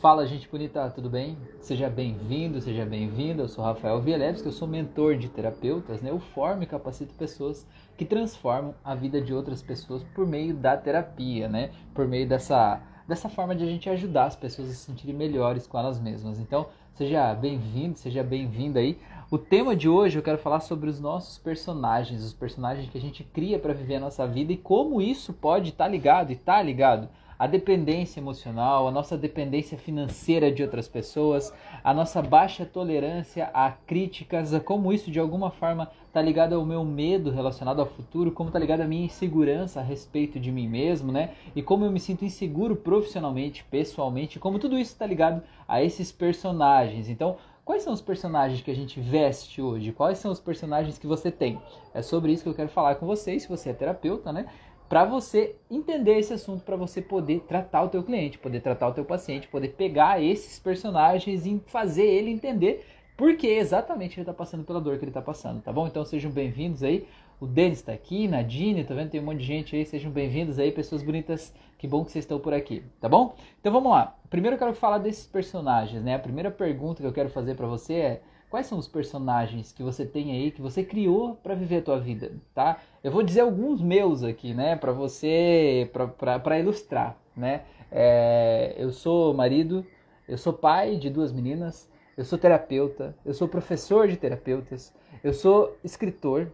Fala, gente bonita, tudo bem? Seja bem-vindo, seja bem-vinda. Eu sou Rafael Vielebski, eu sou mentor de terapeutas, né? Eu formo e capacito pessoas que transformam a vida de outras pessoas por meio da terapia, né? Por meio dessa, dessa forma de a gente ajudar as pessoas a se sentirem melhores com elas mesmas. Então, seja bem-vindo, seja bem-vinda aí. O tema de hoje eu quero falar sobre os nossos personagens, os personagens que a gente cria para viver a nossa vida e como isso pode estar tá ligado e tá ligado a dependência emocional, a nossa dependência financeira de outras pessoas, a nossa baixa tolerância a críticas, a como isso de alguma forma está ligado ao meu medo relacionado ao futuro, como está ligado à minha insegurança a respeito de mim mesmo, né? E como eu me sinto inseguro profissionalmente, pessoalmente, como tudo isso está ligado a esses personagens. Então, Quais são os personagens que a gente veste hoje? Quais são os personagens que você tem? É sobre isso que eu quero falar com vocês, se você é terapeuta, né? Para você entender esse assunto, para você poder tratar o teu cliente, poder tratar o teu paciente, poder pegar esses personagens e fazer ele entender por que exatamente ele está passando pela dor que ele está passando, tá bom? Então sejam bem-vindos aí. O Denis está aqui, Nadine, tá vendo? Tem um monte de gente aí. Sejam bem-vindos aí, pessoas bonitas. Que bom que vocês estão por aqui, tá bom? Então vamos lá. Primeiro eu quero falar desses personagens, né? A primeira pergunta que eu quero fazer para você é quais são os personagens que você tem aí que você criou para viver a tua vida, tá? Eu vou dizer alguns meus aqui, né, para você, para ilustrar, né? É, eu sou marido, eu sou pai de duas meninas, eu sou terapeuta, eu sou professor de terapeutas, eu sou escritor,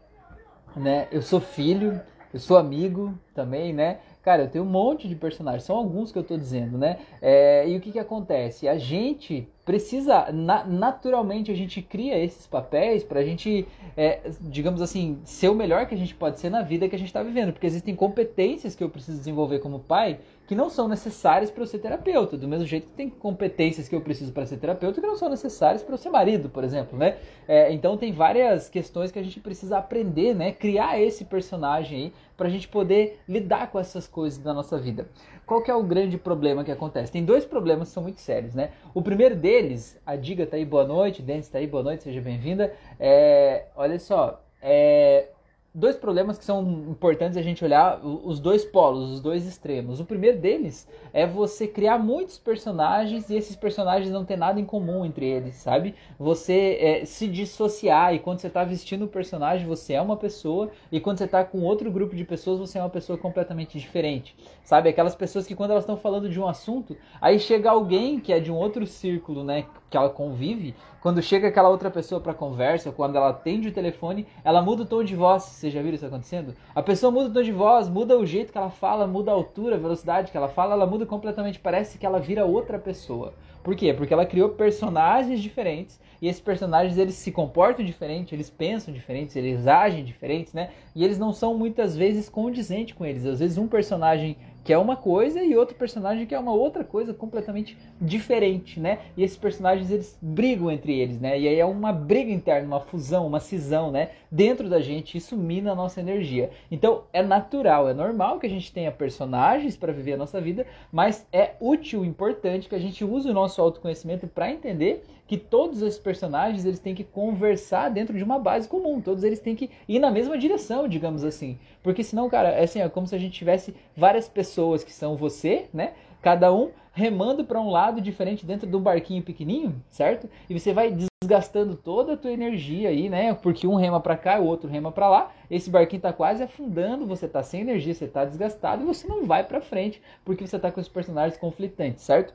né? Eu sou filho, eu sou amigo também, né? Cara, eu tenho um monte de personagens, são alguns que eu tô dizendo, né? É, e o que que acontece? A gente precisa, na, naturalmente, a gente cria esses papéis para a gente, é, digamos assim, ser o melhor que a gente pode ser na vida que a gente está vivendo. Porque existem competências que eu preciso desenvolver como pai que não são necessárias para eu ser terapeuta. Do mesmo jeito que tem competências que eu preciso para ser terapeuta que não são necessárias para eu ser marido, por exemplo, né? É, então tem várias questões que a gente precisa aprender, né? Criar esse personagem aí para a gente poder lidar com essas coisas da nossa vida. Qual que é o grande problema que acontece? Tem dois problemas que são muito sérios, né? O primeiro deles, a Diga tá aí, boa noite, Denis tá aí, boa noite, seja bem-vinda. É, olha só, é, dois problemas que são importantes a gente olhar os dois polos, os dois extremos. O primeiro deles é você criar muitos personagens e esses personagens não ter nada em comum entre eles, sabe? Você é, se dissociar e quando você está vestindo o personagem você é uma pessoa e quando você está com outro grupo de pessoas você é uma pessoa completamente diferente, sabe? Aquelas pessoas que quando elas estão falando de um assunto, aí chega alguém que é de um outro círculo, né? Que ela convive, quando chega aquela outra pessoa para conversa, quando ela atende o telefone, ela muda o tom de voz você já viu isso acontecendo? A pessoa muda o tom de voz, muda o jeito que ela fala, muda a altura, a velocidade que ela fala, ela muda completamente. Parece que ela vira outra pessoa. Por quê? Porque ela criou personagens diferentes e esses personagens eles se comportam diferente, eles pensam diferentes, eles agem diferentes, né? E eles não são muitas vezes condizentes com eles. Às vezes um personagem que é uma coisa e outro personagem que é uma outra coisa completamente diferente, né? E esses personagens eles brigam entre eles, né? E aí é uma briga interna, uma fusão, uma cisão, né? Dentro da gente, isso mina a nossa energia. Então é natural, é normal que a gente tenha personagens para viver a nossa vida, mas é útil, importante que a gente use o nosso autoconhecimento para entender que todos esses personagens eles têm que conversar dentro de uma base comum, todos eles têm que ir na mesma direção, digamos assim. Porque senão, cara, é assim, é como se a gente tivesse várias pessoas que são você, né? Cada um remando para um lado diferente dentro de um barquinho pequenininho, certo? E você vai desgastando toda a tua energia aí, né? Porque um rema para cá, o outro rema para lá. Esse barquinho tá quase afundando, você tá sem energia, você tá desgastado e você não vai para frente porque você tá com os personagens conflitantes, certo?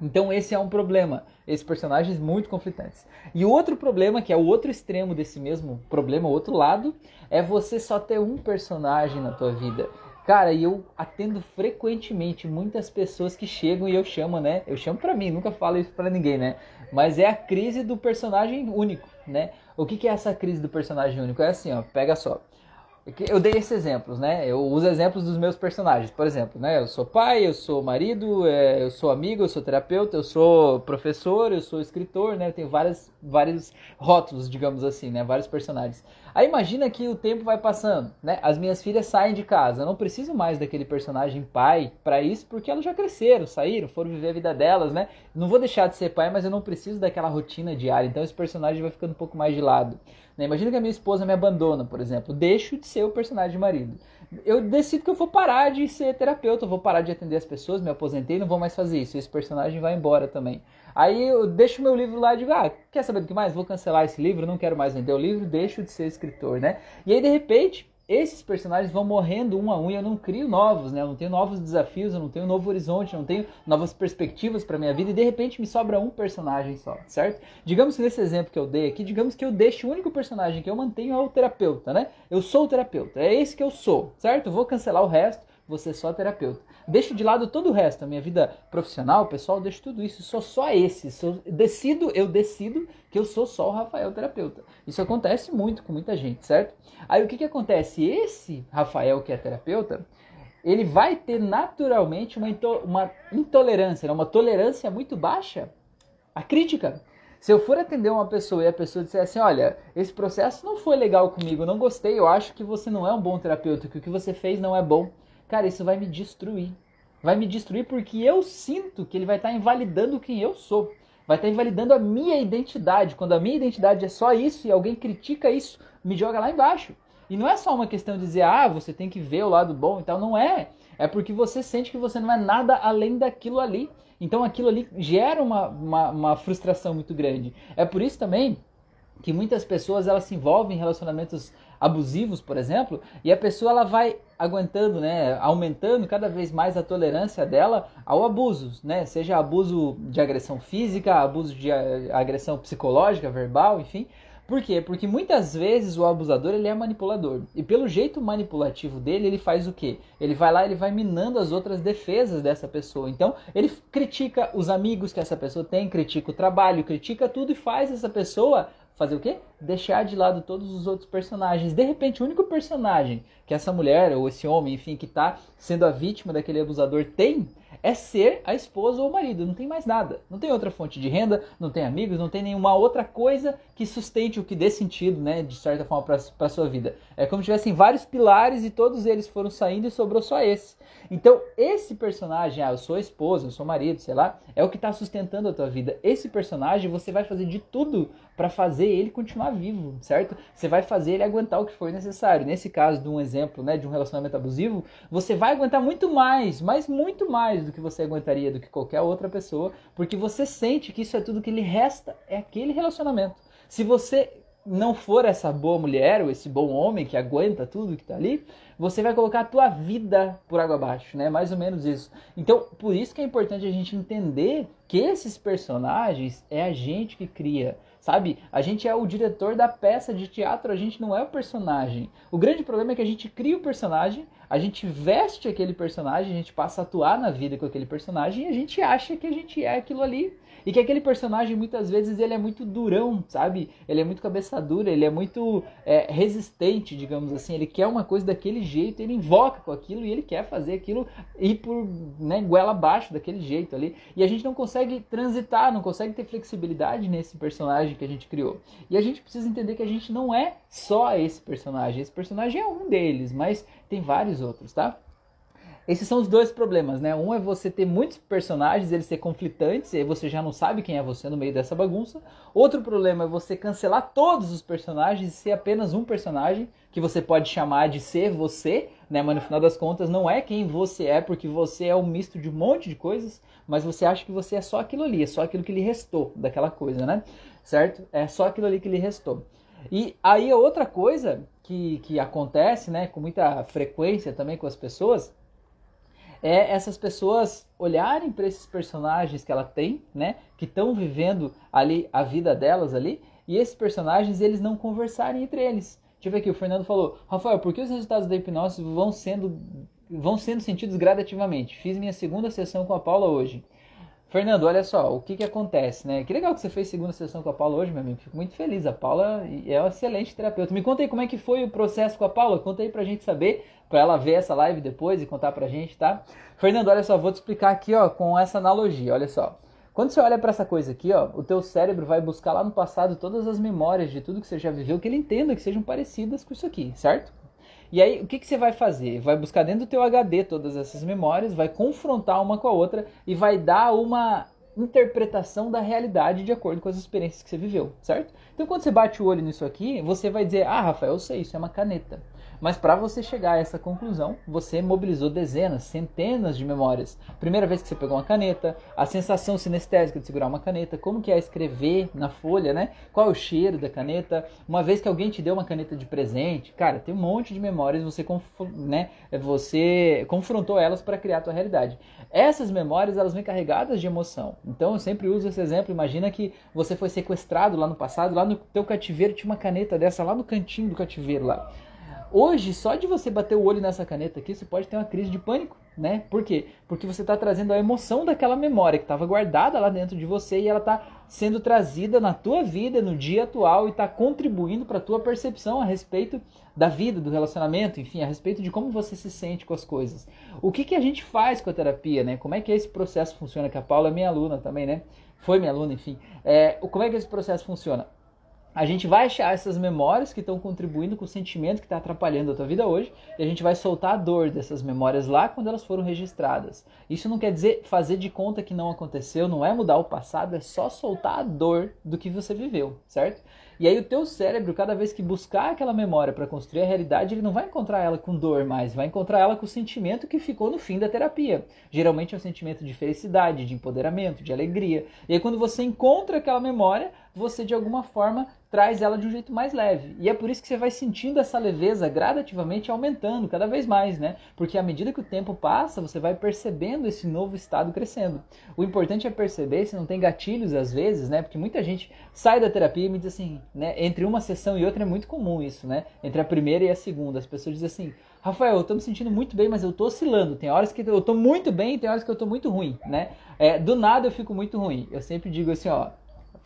Então esse é um problema, esses personagens muito conflitantes. E o outro problema, que é o outro extremo desse mesmo problema, o outro lado, é você só ter um personagem na tua vida. Cara, e eu atendo frequentemente muitas pessoas que chegam e eu chamo, né? Eu chamo pra mim, nunca falo isso pra ninguém, né? Mas é a crise do personagem único, né? O que, que é essa crise do personagem único? É assim, ó, pega só. Eu dei esses exemplos, né? Eu uso exemplos dos meus personagens. Por exemplo, né? Eu sou pai, eu sou marido, é, eu sou amigo, eu sou terapeuta, eu sou professor, eu sou escritor, né? Eu tenho várias, vários rótulos, digamos assim, né? Vários personagens. Aí imagina que o tempo vai passando, né? As minhas filhas saem de casa. Eu não preciso mais daquele personagem pai para isso, porque elas já cresceram, saíram, foram viver a vida delas, né? Não vou deixar de ser pai, mas eu não preciso daquela rotina diária. Então esse personagem vai ficando um pouco mais de lado. Né? Imagina que a minha esposa me abandona, por exemplo. Deixo de ser o personagem de marido. Eu decido que eu vou parar de ser terapeuta, eu vou parar de atender as pessoas, me aposentei, não vou mais fazer isso. Esse personagem vai embora também. Aí eu deixo meu livro lá e digo, ah, quer saber do que mais? Vou cancelar esse livro, não quero mais vender o livro, deixo de ser escritor, né? E aí, de repente, esses personagens vão morrendo um a um e eu não crio novos, né? Eu não tenho novos desafios, eu não tenho um novo horizonte, eu não tenho novas perspectivas para minha vida e de repente me sobra um personagem só, certo? Digamos que nesse exemplo que eu dei aqui, digamos que eu deixe o único personagem que eu mantenho é o terapeuta, né? Eu sou o terapeuta, é esse que eu sou, certo? Vou cancelar o resto, vou ser só terapeuta. Deixo de lado todo o resto, a minha vida profissional, pessoal, deixo tudo isso, sou só esse. Sou, decido, eu decido que eu sou só o Rafael terapeuta. Isso acontece muito com muita gente, certo? Aí o que, que acontece? Esse Rafael que é terapeuta, ele vai ter naturalmente uma, into, uma intolerância, né? uma tolerância muito baixa à crítica. Se eu for atender uma pessoa e a pessoa disser assim, olha, esse processo não foi legal comigo, não gostei, eu acho que você não é um bom terapeuta, que o que você fez não é bom cara, isso vai me destruir. Vai me destruir porque eu sinto que ele vai estar tá invalidando quem eu sou. Vai estar tá invalidando a minha identidade. Quando a minha identidade é só isso e alguém critica isso, me joga lá embaixo. E não é só uma questão de dizer, ah, você tem que ver o lado bom e tal. Não é. É porque você sente que você não é nada além daquilo ali. Então aquilo ali gera uma, uma, uma frustração muito grande. É por isso também que muitas pessoas elas se envolvem em relacionamentos abusivos, por exemplo, e a pessoa ela vai aguentando, né, aumentando cada vez mais a tolerância dela ao abuso, né, seja abuso de agressão física, abuso de agressão psicológica, verbal, enfim. Por quê? Porque muitas vezes o abusador ele é manipulador. E pelo jeito manipulativo dele, ele faz o quê? Ele vai lá, ele vai minando as outras defesas dessa pessoa. Então, ele critica os amigos que essa pessoa tem, critica o trabalho, critica tudo e faz essa pessoa fazer o quê? Deixar de lado todos os outros personagens. De repente, o único personagem que essa mulher ou esse homem, enfim, que está sendo a vítima daquele abusador tem é ser a esposa ou o marido, não tem mais nada. Não tem outra fonte de renda, não tem amigos, não tem nenhuma outra coisa que sustente o que dê sentido, né, de certa forma, para a sua vida. É como se tivessem vários pilares e todos eles foram saindo e sobrou só esse. Então, esse personagem, ah, eu sou esposa, eu sou marido, sei lá, é o que está sustentando a tua vida. Esse personagem, você vai fazer de tudo para fazer ele continuar vivo, certo? Você vai fazer ele aguentar o que for necessário. Nesse caso de um exemplo, né, de um relacionamento abusivo, você vai aguentar muito mais, mas muito mais do que você aguentaria do que qualquer outra pessoa, porque você sente que isso é tudo que lhe resta, é aquele relacionamento. Se você não for essa boa mulher ou esse bom homem que aguenta tudo que está ali, você vai colocar a tua vida por água abaixo, né? Mais ou menos isso. Então, por isso que é importante a gente entender que esses personagens é a gente que cria. Sabe? A gente é o diretor da peça de teatro, a gente não é o personagem. O grande problema é que a gente cria o personagem, a gente veste aquele personagem, a gente passa a atuar na vida com aquele personagem e a gente acha que a gente é aquilo ali. E que aquele personagem muitas vezes ele é muito durão, sabe? Ele é muito cabeça dura, ele é muito é, resistente, digamos assim. Ele quer uma coisa daquele jeito, ele invoca com aquilo e ele quer fazer aquilo ir por né, goela abaixo daquele jeito ali. E a gente não consegue transitar, não consegue ter flexibilidade nesse personagem que a gente criou. E a gente precisa entender que a gente não é só esse personagem. Esse personagem é um deles, mas tem vários outros, tá? Esses são os dois problemas, né? Um é você ter muitos personagens, eles ser conflitantes, e aí você já não sabe quem é você no meio dessa bagunça. Outro problema é você cancelar todos os personagens e ser apenas um personagem, que você pode chamar de ser você, né? Mas no final das contas não é quem você é, porque você é um misto de um monte de coisas, mas você acha que você é só aquilo ali, é só aquilo que lhe restou daquela coisa, né? Certo? É só aquilo ali que lhe restou. E aí outra coisa que, que acontece, né, com muita frequência também com as pessoas, é essas pessoas olharem para esses personagens que ela tem, né, que estão vivendo ali a vida delas ali, e esses personagens eles não conversarem entre eles. Deixa eu ver aqui, o Fernando falou, Rafael, por que os resultados da hipnose vão sendo vão sendo sentidos gradativamente? Fiz minha segunda sessão com a Paula hoje. Fernando, olha só, o que que acontece, né? Que legal que você fez segunda sessão com a Paula hoje, meu amigo. Fico muito feliz. A Paula é uma excelente terapeuta. Me conta aí como é que foi o processo com a Paula. Conta aí pra gente saber, pra ela ver essa live depois e contar pra gente, tá? Fernando, olha só, vou te explicar aqui, ó, com essa analogia. Olha só. Quando você olha para essa coisa aqui, ó, o teu cérebro vai buscar lá no passado todas as memórias de tudo que você já viveu, que ele entenda que sejam parecidas com isso aqui, certo? E aí, o que, que você vai fazer? Vai buscar dentro do teu HD todas essas memórias, vai confrontar uma com a outra e vai dar uma interpretação da realidade de acordo com as experiências que você viveu, certo? Então, quando você bate o olho nisso aqui, você vai dizer: Ah, Rafael, eu sei, isso é uma caneta. Mas para você chegar a essa conclusão, você mobilizou dezenas, centenas de memórias. Primeira vez que você pegou uma caneta, a sensação sinestésica de segurar uma caneta, como que é escrever na folha, né? Qual é o cheiro da caneta? Uma vez que alguém te deu uma caneta de presente, cara, tem um monte de memórias, você, né, você confrontou elas para criar a tua realidade. Essas memórias, elas vêm carregadas de emoção. Então, eu sempre uso esse exemplo. Imagina que você foi sequestrado lá no passado, lá no teu cativeiro tinha uma caneta dessa lá no cantinho do cativeiro lá. Hoje, só de você bater o olho nessa caneta aqui, você pode ter uma crise de pânico, né? Por quê? Porque você está trazendo a emoção daquela memória que estava guardada lá dentro de você e ela está sendo trazida na tua vida, no dia atual e está contribuindo para a tua percepção a respeito da vida, do relacionamento, enfim, a respeito de como você se sente com as coisas. O que, que a gente faz com a terapia, né? Como é que esse processo funciona? Que a Paula é minha aluna também, né? Foi minha aluna, enfim. É, como é que esse processo funciona? A gente vai achar essas memórias que estão contribuindo com o sentimento que está atrapalhando a tua vida hoje e a gente vai soltar a dor dessas memórias lá quando elas foram registradas. Isso não quer dizer fazer de conta que não aconteceu, não é mudar o passado, é só soltar a dor do que você viveu, certo? E aí o teu cérebro, cada vez que buscar aquela memória para construir a realidade, ele não vai encontrar ela com dor mais, vai encontrar ela com o sentimento que ficou no fim da terapia. Geralmente é um sentimento de felicidade, de empoderamento, de alegria. E aí quando você encontra aquela memória, você de alguma forma traz ela de um jeito mais leve. E é por isso que você vai sentindo essa leveza gradativamente aumentando cada vez mais, né? Porque à medida que o tempo passa, você vai percebendo esse novo estado crescendo. O importante é perceber se não tem gatilhos às vezes, né? Porque muita gente sai da terapia e me diz assim, né? Entre uma sessão e outra é muito comum isso, né? Entre a primeira e a segunda, as pessoas dizem assim: Rafael, eu tô me sentindo muito bem, mas eu tô oscilando. Tem horas que eu tô muito bem e tem horas que eu tô muito ruim, né? É, do nada eu fico muito ruim. Eu sempre digo assim, ó,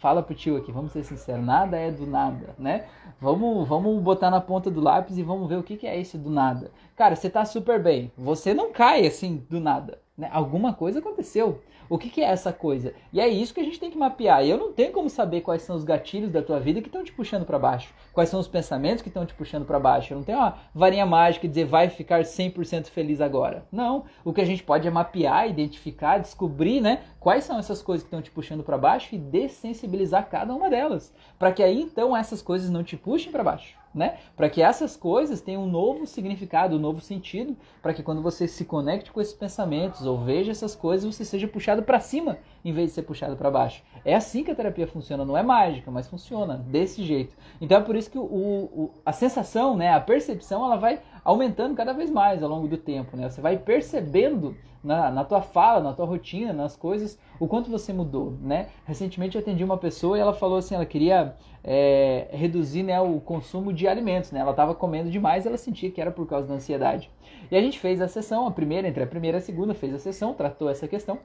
fala pro tio aqui, vamos ser sinceros, nada é do nada, né? Vamos, vamos botar na ponta do lápis e vamos ver o que, que é esse do nada. Cara, você tá super bem, você não cai assim do nada, né? Alguma coisa aconteceu. O que, que, é essa coisa? E é isso que a gente tem que mapear. E eu não tenho como saber quais são os gatilhos da tua vida que estão te puxando para baixo. Quais são os pensamentos que estão te puxando para baixo. Eu não tenho uma varinha mágica e dizer vai ficar 100% feliz agora. Não. O que a gente pode é mapear, identificar, descobrir, né? Quais são essas coisas que estão te puxando para baixo e dessensibilizar cada uma delas. Para que aí então essas coisas não te puxem para baixo né? Para que essas coisas tenham um novo significado, um novo sentido, para que quando você se conecte com esses pensamentos ou veja essas coisas, você seja puxado para cima em vez de ser puxado para baixo. É assim que a terapia funciona, não é mágica, mas funciona desse jeito. Então é por isso que o, o, a sensação, né, a percepção, ela vai aumentando cada vez mais ao longo do tempo, né? Você vai percebendo na, na tua fala, na tua rotina, nas coisas, o quanto você mudou, né? Recentemente eu atendi uma pessoa e ela falou assim, ela queria é, reduzir né, o consumo de alimentos, né? Ela estava comendo demais, ela sentia que era por causa da ansiedade. E a gente fez a sessão, a primeira, entre a primeira e a segunda, fez a sessão, tratou essa questão.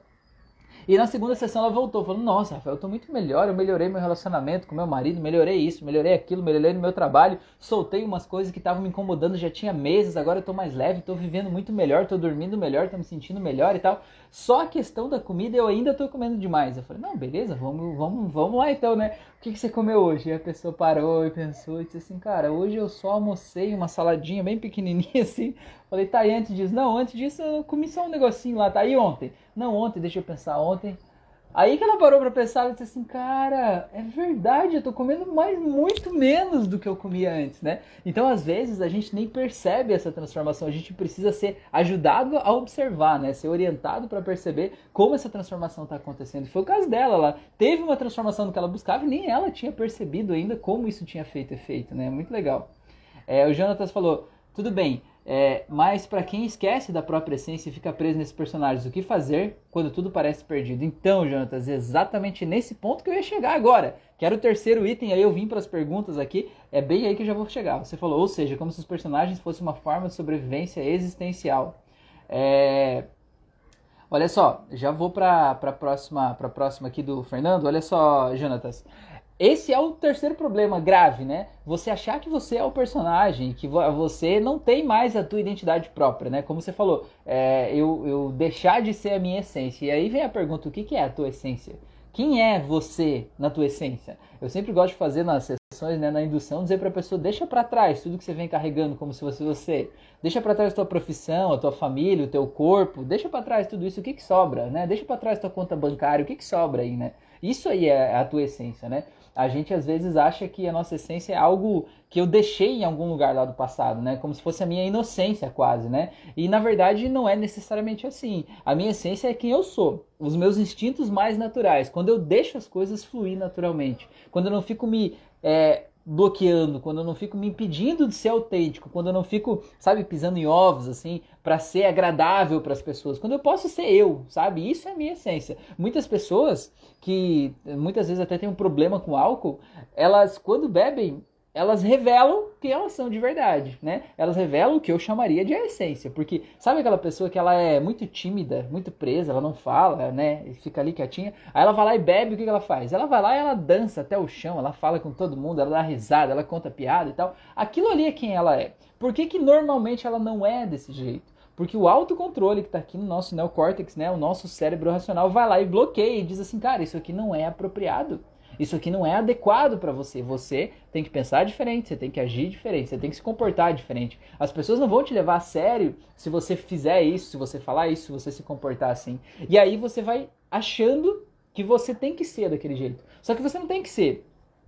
E na segunda sessão ela voltou, falando: Nossa, Rafael, eu tô muito melhor, eu melhorei meu relacionamento com meu marido, melhorei isso, melhorei aquilo, melhorei no meu trabalho, soltei umas coisas que estavam me incomodando já tinha meses, agora eu tô mais leve, tô vivendo muito melhor, tô dormindo melhor, tô me sentindo melhor e tal. Só a questão da comida eu ainda tô comendo demais. Eu falei: Não, beleza, vamos, vamos, vamos lá então, né? O que, que você comeu hoje? E a pessoa parou e pensou e disse assim: Cara, hoje eu só almocei uma saladinha bem pequenininha assim. Falei: Tá, e antes disso? Não, antes disso eu comi só um negocinho lá, tá? E ontem? Não, ontem, deixa eu pensar, ontem. Aí que ela parou pra pensar e disse assim, cara, é verdade, eu tô comendo mais, muito menos do que eu comia antes, né? Então, às vezes, a gente nem percebe essa transformação, a gente precisa ser ajudado a observar, né? Ser orientado para perceber como essa transformação está acontecendo. Foi o caso dela, ela teve uma transformação no que ela buscava e nem ela tinha percebido ainda como isso tinha feito efeito, né? Muito legal. É, o Jonatas falou, tudo bem, é, mas para quem esquece da própria essência e fica preso nesses personagens, o que fazer quando tudo parece perdido? Então, Jonatas, exatamente nesse ponto que eu ia chegar agora. Que era o terceiro item, aí eu vim para as perguntas aqui, é bem aí que eu já vou chegar. Você falou, ou seja, como se os personagens fossem uma forma de sobrevivência existencial. É... Olha só, já vou para a próxima, próxima aqui do Fernando. Olha só, Jonatas. Esse é o terceiro problema grave, né? Você achar que você é o personagem, que você não tem mais a tua identidade própria, né? Como você falou, é, eu, eu deixar de ser a minha essência. E aí vem a pergunta, o que, que é a tua essência? Quem é você na tua essência? Eu sempre gosto de fazer nas sessões, né, na indução, dizer para a pessoa: deixa para trás tudo que você vem carregando como se fosse você. Deixa para trás a tua profissão, a tua família, o teu corpo. Deixa para trás tudo isso. O que, que sobra, né? Deixa para trás tua conta bancária. O que, que sobra aí, né? Isso aí é a tua essência, né? A gente às vezes acha que a nossa essência é algo que eu deixei em algum lugar lá do passado, né? Como se fosse a minha inocência quase, né? E na verdade não é necessariamente assim. A minha essência é quem eu sou, os meus instintos mais naturais. Quando eu deixo as coisas fluir naturalmente, quando eu não fico me é, bloqueando, quando eu não fico me impedindo de ser autêntico, quando eu não fico, sabe, pisando em ovos assim, para ser agradável para as pessoas, quando eu posso ser eu, sabe? Isso é a minha essência. Muitas pessoas que muitas vezes até têm um problema com álcool, elas quando bebem, elas revelam quem elas são de verdade, né? Elas revelam o que eu chamaria de essência, porque sabe aquela pessoa que ela é muito tímida, muito presa, ela não fala, né? Fica ali quietinha. Aí ela vai lá e bebe, o que ela faz? Ela vai lá e ela dança até o chão, ela fala com todo mundo, ela dá risada, ela conta piada e tal. Aquilo ali é quem ela é. Por que, que normalmente ela não é desse jeito? Porque o autocontrole que está aqui no nosso neocórtex, né, o nosso cérebro racional, vai lá e bloqueia e diz assim, cara, isso aqui não é apropriado. Isso aqui não é adequado para você. Você tem que pensar diferente, você tem que agir diferente, você tem que se comportar diferente. As pessoas não vão te levar a sério se você fizer isso, se você falar isso, se você se comportar assim. E aí você vai achando que você tem que ser daquele jeito. Só que você não tem que ser.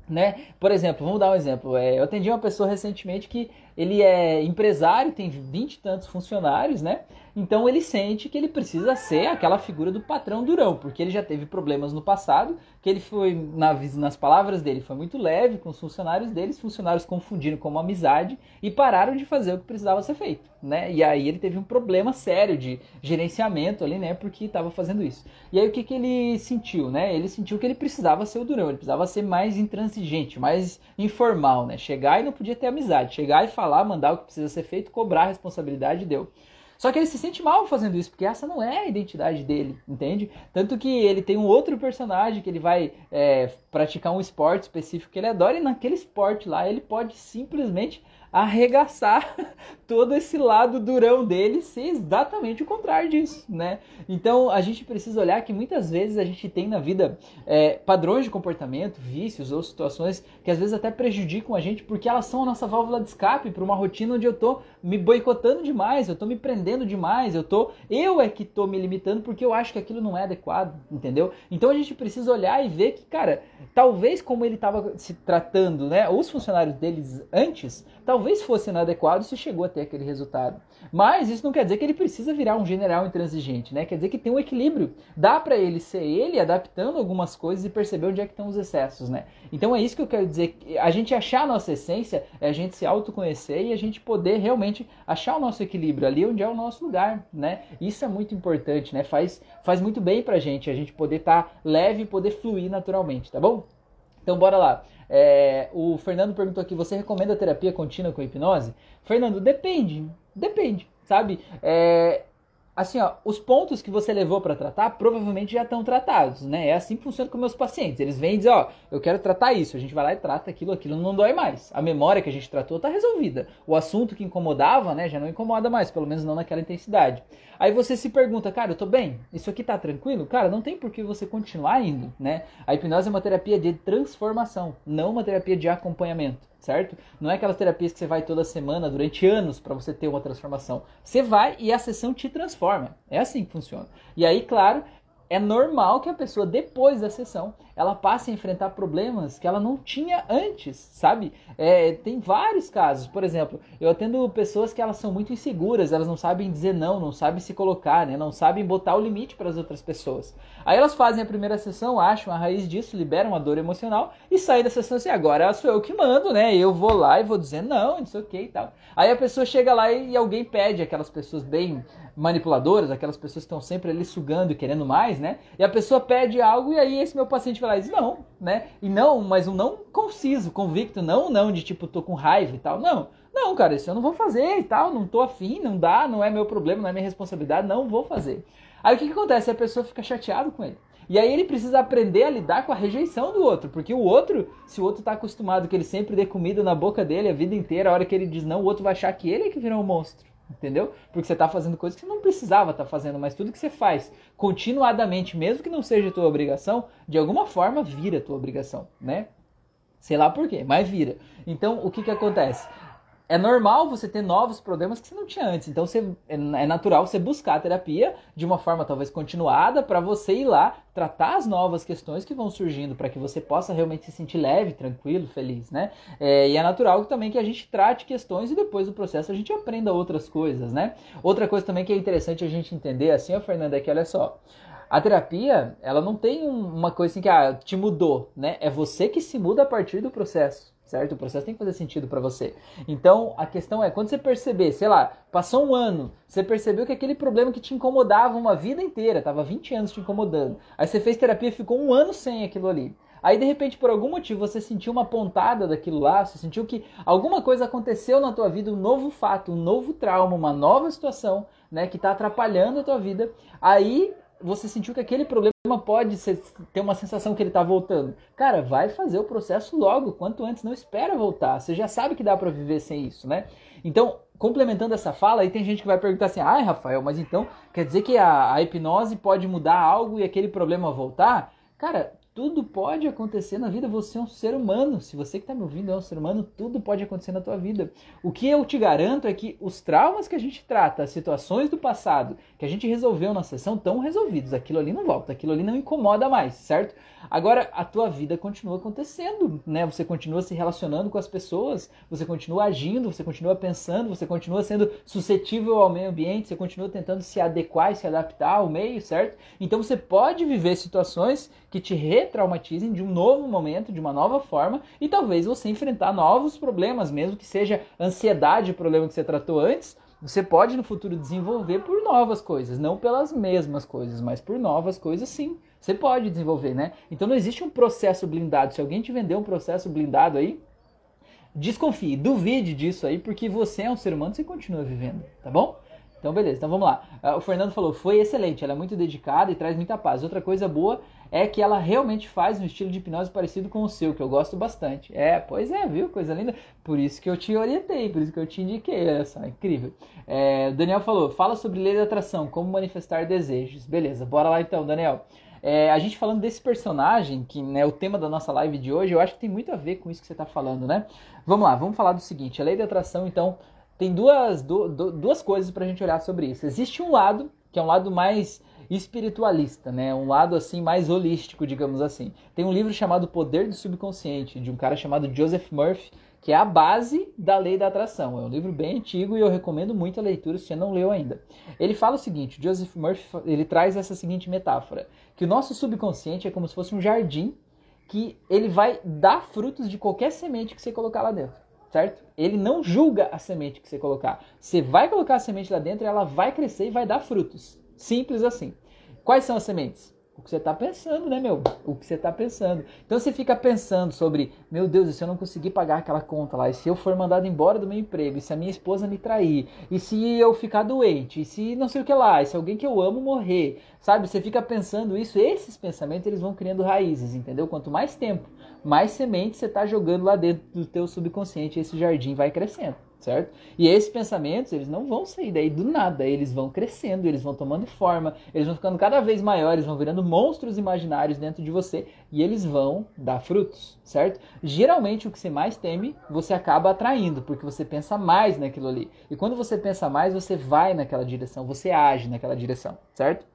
Né? Por exemplo, vamos dar um exemplo. É, eu atendi uma pessoa recentemente que ele é empresário, tem vinte e tantos funcionários, né? Então ele sente que ele precisa ser aquela figura do patrão durão, porque ele já teve problemas no passado, que ele foi, nas palavras dele, foi muito leve com os funcionários deles, funcionários confundiram como amizade e pararam de fazer o que precisava ser feito, né? E aí ele teve um problema sério de gerenciamento ali, né? Porque estava fazendo isso. E aí o que, que ele sentiu, né? Ele sentiu que ele precisava ser o durão, ele precisava ser mais intransigente, mais informal, né? Chegar e não podia ter amizade, chegar e falar, mandar o que precisa ser feito, cobrar a responsabilidade deu. Só que ele se sente mal fazendo isso, porque essa não é a identidade dele, entende? Tanto que ele tem um outro personagem que ele vai é, praticar um esporte específico que ele adora, e naquele esporte lá ele pode simplesmente arregaçar todo esse lado durão dele ser exatamente o contrário disso, né? Então a gente precisa olhar que muitas vezes a gente tem na vida é, padrões de comportamento, vícios ou situações que às vezes até prejudicam a gente porque elas são a nossa válvula de escape para uma rotina onde eu tô me boicotando demais, eu tô me prendendo demais, eu tô eu é que tô me limitando porque eu acho que aquilo não é adequado, entendeu? Então a gente precisa olhar e ver que, cara, talvez como ele estava se tratando, né, os funcionários deles antes, talvez fosse inadequado se chegou a ter aquele resultado. Mas isso não quer dizer que ele precisa virar um general intransigente, né? Quer dizer que tem um equilíbrio. Dá para ele ser ele adaptando algumas coisas e perceber onde é que estão os excessos, né? Então é isso que eu quero dizer. A gente achar a nossa essência é a gente se autoconhecer e a gente poder realmente achar o nosso equilíbrio ali onde é o nosso lugar, né? Isso é muito importante, né? Faz, faz muito bem pra gente a gente poder estar tá leve e poder fluir naturalmente, tá bom? Então bora lá. É, o Fernando perguntou aqui: você recomenda terapia contínua com hipnose? Fernando, depende. Depende, sabe? É, assim, ó, os pontos que você levou para tratar provavelmente já estão tratados, né? É assim que funciona com meus pacientes. Eles vêm e dizem, ó, eu quero tratar isso. A gente vai lá e trata aquilo, aquilo não dói mais. A memória que a gente tratou está resolvida. O assunto que incomodava, né, já não incomoda mais, pelo menos não naquela intensidade. Aí você se pergunta, cara, eu tô bem? Isso aqui tá tranquilo? Cara, não tem por que você continuar indo, né? A hipnose é uma terapia de transformação, não uma terapia de acompanhamento certo? Não é aquelas terapias que você vai toda semana durante anos para você ter uma transformação. Você vai e a sessão te transforma. É assim que funciona. E aí, claro, é normal que a pessoa, depois da sessão, ela passe a enfrentar problemas que ela não tinha antes, sabe? É, tem vários casos. Por exemplo, eu atendo pessoas que elas são muito inseguras, elas não sabem dizer não, não sabem se colocar, né? não sabem botar o limite para as outras pessoas. Aí elas fazem a primeira sessão, acham a raiz disso, liberam a dor emocional e saem da sessão assim, agora sou eu que mando, né? Eu vou lá e vou dizer não, isso ok e tal. Aí a pessoa chega lá e, e alguém pede, aquelas pessoas bem manipuladoras, aquelas pessoas que estão sempre ali sugando e querendo mais, né? E a pessoa pede algo e aí esse meu paciente vai lá e diz não, né? E não, mas um não conciso, convicto, não, não de tipo tô com raiva e tal, não. Não, cara, isso eu não vou fazer e tal, não tô afim, não dá, não é meu problema, não é minha responsabilidade, não vou fazer. Aí o que, que acontece? A pessoa fica chateada com ele. E aí ele precisa aprender a lidar com a rejeição do outro, porque o outro, se o outro está acostumado que ele sempre dê comida na boca dele a vida inteira, a hora que ele diz não, o outro vai achar que ele é que virou um monstro entendeu? Porque você está fazendo coisas que você não precisava estar tá fazendo, mas tudo que você faz continuadamente, mesmo que não seja tua obrigação, de alguma forma vira tua obrigação, né? Sei lá por quê, mas vira. Então, o que que acontece? É normal você ter novos problemas que você não tinha antes. Então você, é, é natural você buscar a terapia de uma forma talvez continuada para você ir lá tratar as novas questões que vão surgindo para que você possa realmente se sentir leve, tranquilo, feliz, né? É, e é natural também que a gente trate questões e depois do processo a gente aprenda outras coisas, né? Outra coisa também que é interessante a gente entender assim, ó, Fernanda, é que olha só, a terapia, ela não tem uma coisa assim que ah, te mudou, né? É você que se muda a partir do processo certo? O processo tem que fazer sentido para você. Então, a questão é, quando você perceber, sei lá, passou um ano, você percebeu que aquele problema que te incomodava uma vida inteira, tava 20 anos te incomodando. Aí você fez terapia ficou um ano sem aquilo ali. Aí, de repente, por algum motivo, você sentiu uma pontada daquilo lá, você sentiu que alguma coisa aconteceu na tua vida, um novo fato, um novo trauma, uma nova situação, né, que está atrapalhando a tua vida. Aí você sentiu que aquele problema pode ser, ter uma sensação que ele está voltando. Cara, vai fazer o processo logo, quanto antes, não espera voltar. Você já sabe que dá para viver sem isso, né? Então, complementando essa fala, aí tem gente que vai perguntar assim: "Ai, Rafael, mas então quer dizer que a, a hipnose pode mudar algo e aquele problema voltar?" Cara, tudo pode acontecer na vida. Você é um ser humano. Se você que está me ouvindo é um ser humano, tudo pode acontecer na tua vida. O que eu te garanto é que os traumas que a gente trata, as situações do passado que a gente resolveu na sessão, estão resolvidos. Aquilo ali não volta, aquilo ali não incomoda mais, certo? Agora, a tua vida continua acontecendo, né? Você continua se relacionando com as pessoas, você continua agindo, você continua pensando, você continua sendo suscetível ao meio ambiente, você continua tentando se adequar e se adaptar ao meio, certo? Então você pode viver situações que te retraumatizem de um novo momento, de uma nova forma, e talvez você enfrentar novos problemas, mesmo que seja ansiedade o problema que você tratou antes, você pode no futuro desenvolver por novas coisas, não pelas mesmas coisas, mas por novas coisas sim. Você pode desenvolver, né? Então não existe um processo blindado. Se alguém te vender um processo blindado aí, desconfie, duvide disso aí, porque você é um ser humano e você continua vivendo, tá bom? Então, beleza, então vamos lá. Ah, o Fernando falou, foi excelente, ela é muito dedicada e traz muita paz. Outra coisa boa é que ela realmente faz um estilo de hipnose parecido com o seu, que eu gosto bastante. É, pois é, viu? Coisa linda. Por isso que eu te orientei, por isso que eu te indiquei. Olha só, incrível. É, Daniel falou, fala sobre lei da atração, como manifestar desejos. Beleza, bora lá então, Daniel. É, a gente falando desse personagem, que é né, o tema da nossa live de hoje, eu acho que tem muito a ver com isso que você está falando, né? Vamos lá, vamos falar do seguinte: a lei da atração, então, tem duas, du, du, duas coisas para a gente olhar sobre isso. Existe um lado, que é um lado mais espiritualista, né? Um lado assim mais holístico, digamos assim. Tem um livro chamado Poder do Subconsciente, de um cara chamado Joseph Murphy, que é a base da lei da atração. É um livro bem antigo e eu recomendo muito a leitura se você não leu ainda. Ele fala o seguinte, Joseph Murphy, ele traz essa seguinte metáfora, que o nosso subconsciente é como se fosse um jardim que ele vai dar frutos de qualquer semente que você colocar lá dentro certo? Ele não julga a semente que você colocar. Você vai colocar a semente lá dentro e ela vai crescer e vai dar frutos. Simples assim. Quais são as sementes? O que você está pensando, né, meu? O que você está pensando. Então você fica pensando sobre, meu Deus, e se eu não conseguir pagar aquela conta lá, e se eu for mandado embora do meu emprego, e se a minha esposa me trair, e se eu ficar doente, e se não sei o que lá, e se alguém que eu amo morrer, sabe? Você fica pensando isso, esses pensamentos eles vão criando raízes, entendeu? Quanto mais tempo, mais sementes você está jogando lá dentro do teu subconsciente, esse jardim vai crescendo certo? E esses pensamentos, eles não vão sair daí do nada, eles vão crescendo, eles vão tomando forma, eles vão ficando cada vez maiores, vão virando monstros imaginários dentro de você e eles vão dar frutos, certo? Geralmente o que você mais teme, você acaba atraindo, porque você pensa mais naquilo ali. E quando você pensa mais, você vai naquela direção, você age naquela direção, certo?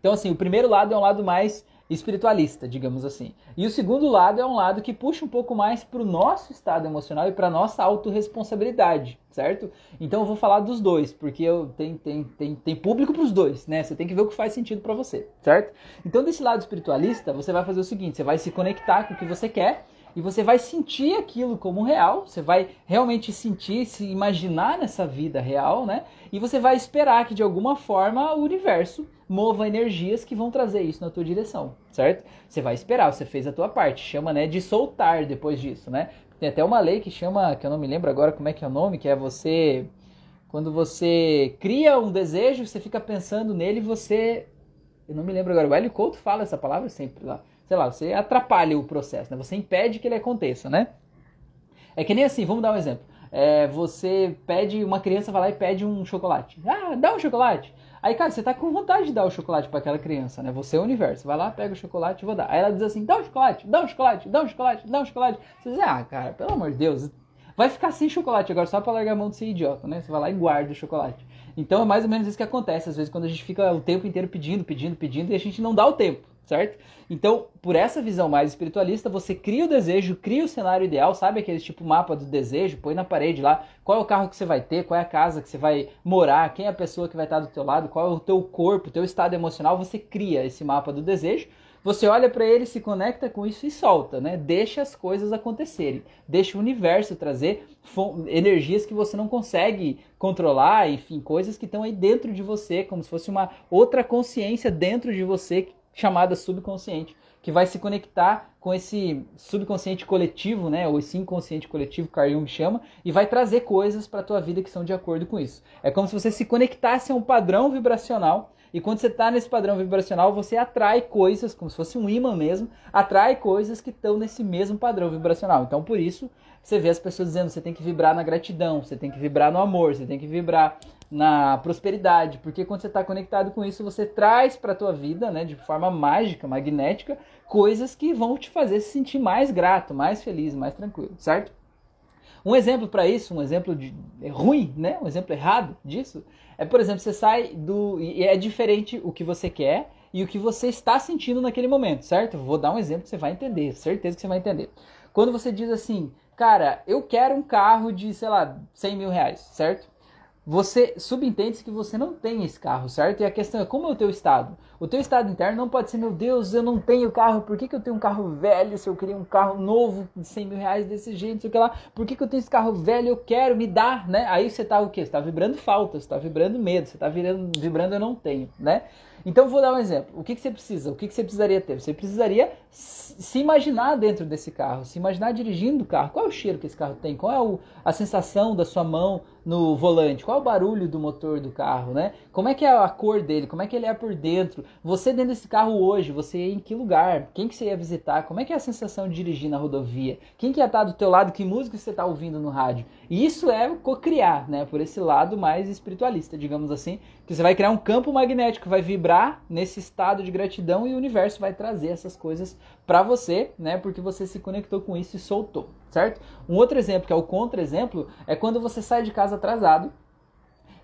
Então assim, o primeiro lado é um lado mais espiritualista, digamos assim. E o segundo lado é um lado que puxa um pouco mais para o nosso estado emocional e para nossa autorresponsabilidade, certo? Então eu vou falar dos dois, porque eu tem, tem, tem, tem público para os dois, né? Você tem que ver o que faz sentido para você, certo? Então desse lado espiritualista, você vai fazer o seguinte, você vai se conectar com o que você quer e você vai sentir aquilo como real, você vai realmente sentir, se imaginar nessa vida real, né? E você vai esperar que de alguma forma o universo mova energias que vão trazer isso na tua direção, certo? Você vai esperar, você fez a tua parte, chama, né, de soltar depois disso, né? Tem até uma lei que chama, que eu não me lembro agora como é que é o nome, que é você quando você cria um desejo, você fica pensando nele, você eu não me lembro agora, o Hélio Couto fala essa palavra sempre lá sei lá, você atrapalha o processo, né? Você impede que ele aconteça, né? É que nem assim, vamos dar um exemplo. É, você pede, uma criança vai lá e pede um chocolate. Ah, dá um chocolate. Aí, cara, você tá com vontade de dar o chocolate para aquela criança, né? Você é o universo. Vai lá, pega o chocolate e vou dar. Aí ela diz assim: dá um chocolate, dá um chocolate, dá um chocolate, dá um chocolate. Você diz, ah, cara, pelo amor de Deus, vai ficar sem chocolate agora só pra largar a mão de ser idiota, né? Você vai lá e guarda o chocolate. Então é mais ou menos isso que acontece, às vezes, quando a gente fica o tempo inteiro pedindo, pedindo, pedindo e a gente não dá o tempo certo? Então, por essa visão mais espiritualista, você cria o desejo, cria o cenário ideal, sabe aquele tipo mapa do desejo, põe na parede lá, qual é o carro que você vai ter, qual é a casa que você vai morar, quem é a pessoa que vai estar do teu lado, qual é o teu corpo, teu estado emocional, você cria esse mapa do desejo. Você olha para ele, se conecta com isso e solta, né? Deixa as coisas acontecerem. Deixa o universo trazer energias que você não consegue controlar, enfim, coisas que estão aí dentro de você, como se fosse uma outra consciência dentro de você chamada subconsciente, que vai se conectar com esse subconsciente coletivo, né, ou esse inconsciente coletivo que Carl Jung chama, e vai trazer coisas para a tua vida que são de acordo com isso. É como se você se conectasse a um padrão vibracional, e quando você está nesse padrão vibracional, você atrai coisas, como se fosse um imã mesmo, atrai coisas que estão nesse mesmo padrão vibracional. Então, por isso, você vê as pessoas dizendo, você tem que vibrar na gratidão, você tem que vibrar no amor, você tem que vibrar na prosperidade, porque quando você está conectado com isso, você traz para a tua vida, né, de forma mágica, magnética, coisas que vão te fazer se sentir mais grato, mais feliz, mais tranquilo, certo? Um exemplo para isso, um exemplo de, é ruim, né, um exemplo errado disso, é por exemplo, você sai do e é diferente o que você quer e o que você está sentindo naquele momento, certo? Vou dar um exemplo que você vai entender, certeza que você vai entender. Quando você diz assim, cara, eu quero um carro de, sei lá, 100 mil reais, certo? Você subentende que você não tem esse carro, certo? E a questão é como é o teu estado? O teu estado interno não pode ser, meu Deus, eu não tenho carro, por que, que eu tenho um carro velho se eu queria um carro novo de 100 mil reais desse jeito, sei que lá, por que, que eu tenho esse carro velho, eu quero, me dar, né? Aí você tá o quê? Você tá vibrando falta, você tá vibrando medo, você tá vibrando, vibrando eu não tenho, né? Então vou dar um exemplo. O que, que você precisa? O que, que você precisaria ter? Você precisaria se imaginar dentro desse carro, se imaginar dirigindo o carro. Qual é o cheiro que esse carro tem? Qual é o, a sensação da sua mão no volante? Qual é o barulho do motor do carro, né? Como é que é a cor dele? Como é que ele é por dentro? Você dentro desse carro hoje, você ia em que lugar? Quem que você ia visitar? Como é que é a sensação de dirigir na rodovia? Quem que ia estar do teu lado? Que música você está ouvindo no rádio? E isso é co-criar, né? Por esse lado mais espiritualista, digamos assim, que você vai criar um campo magnético, vai vibrar nesse estado de gratidão e o universo vai trazer essas coisas para você, né? Porque você se conectou com isso e soltou, certo? Um outro exemplo, que é o contra-exemplo, é quando você sai de casa atrasado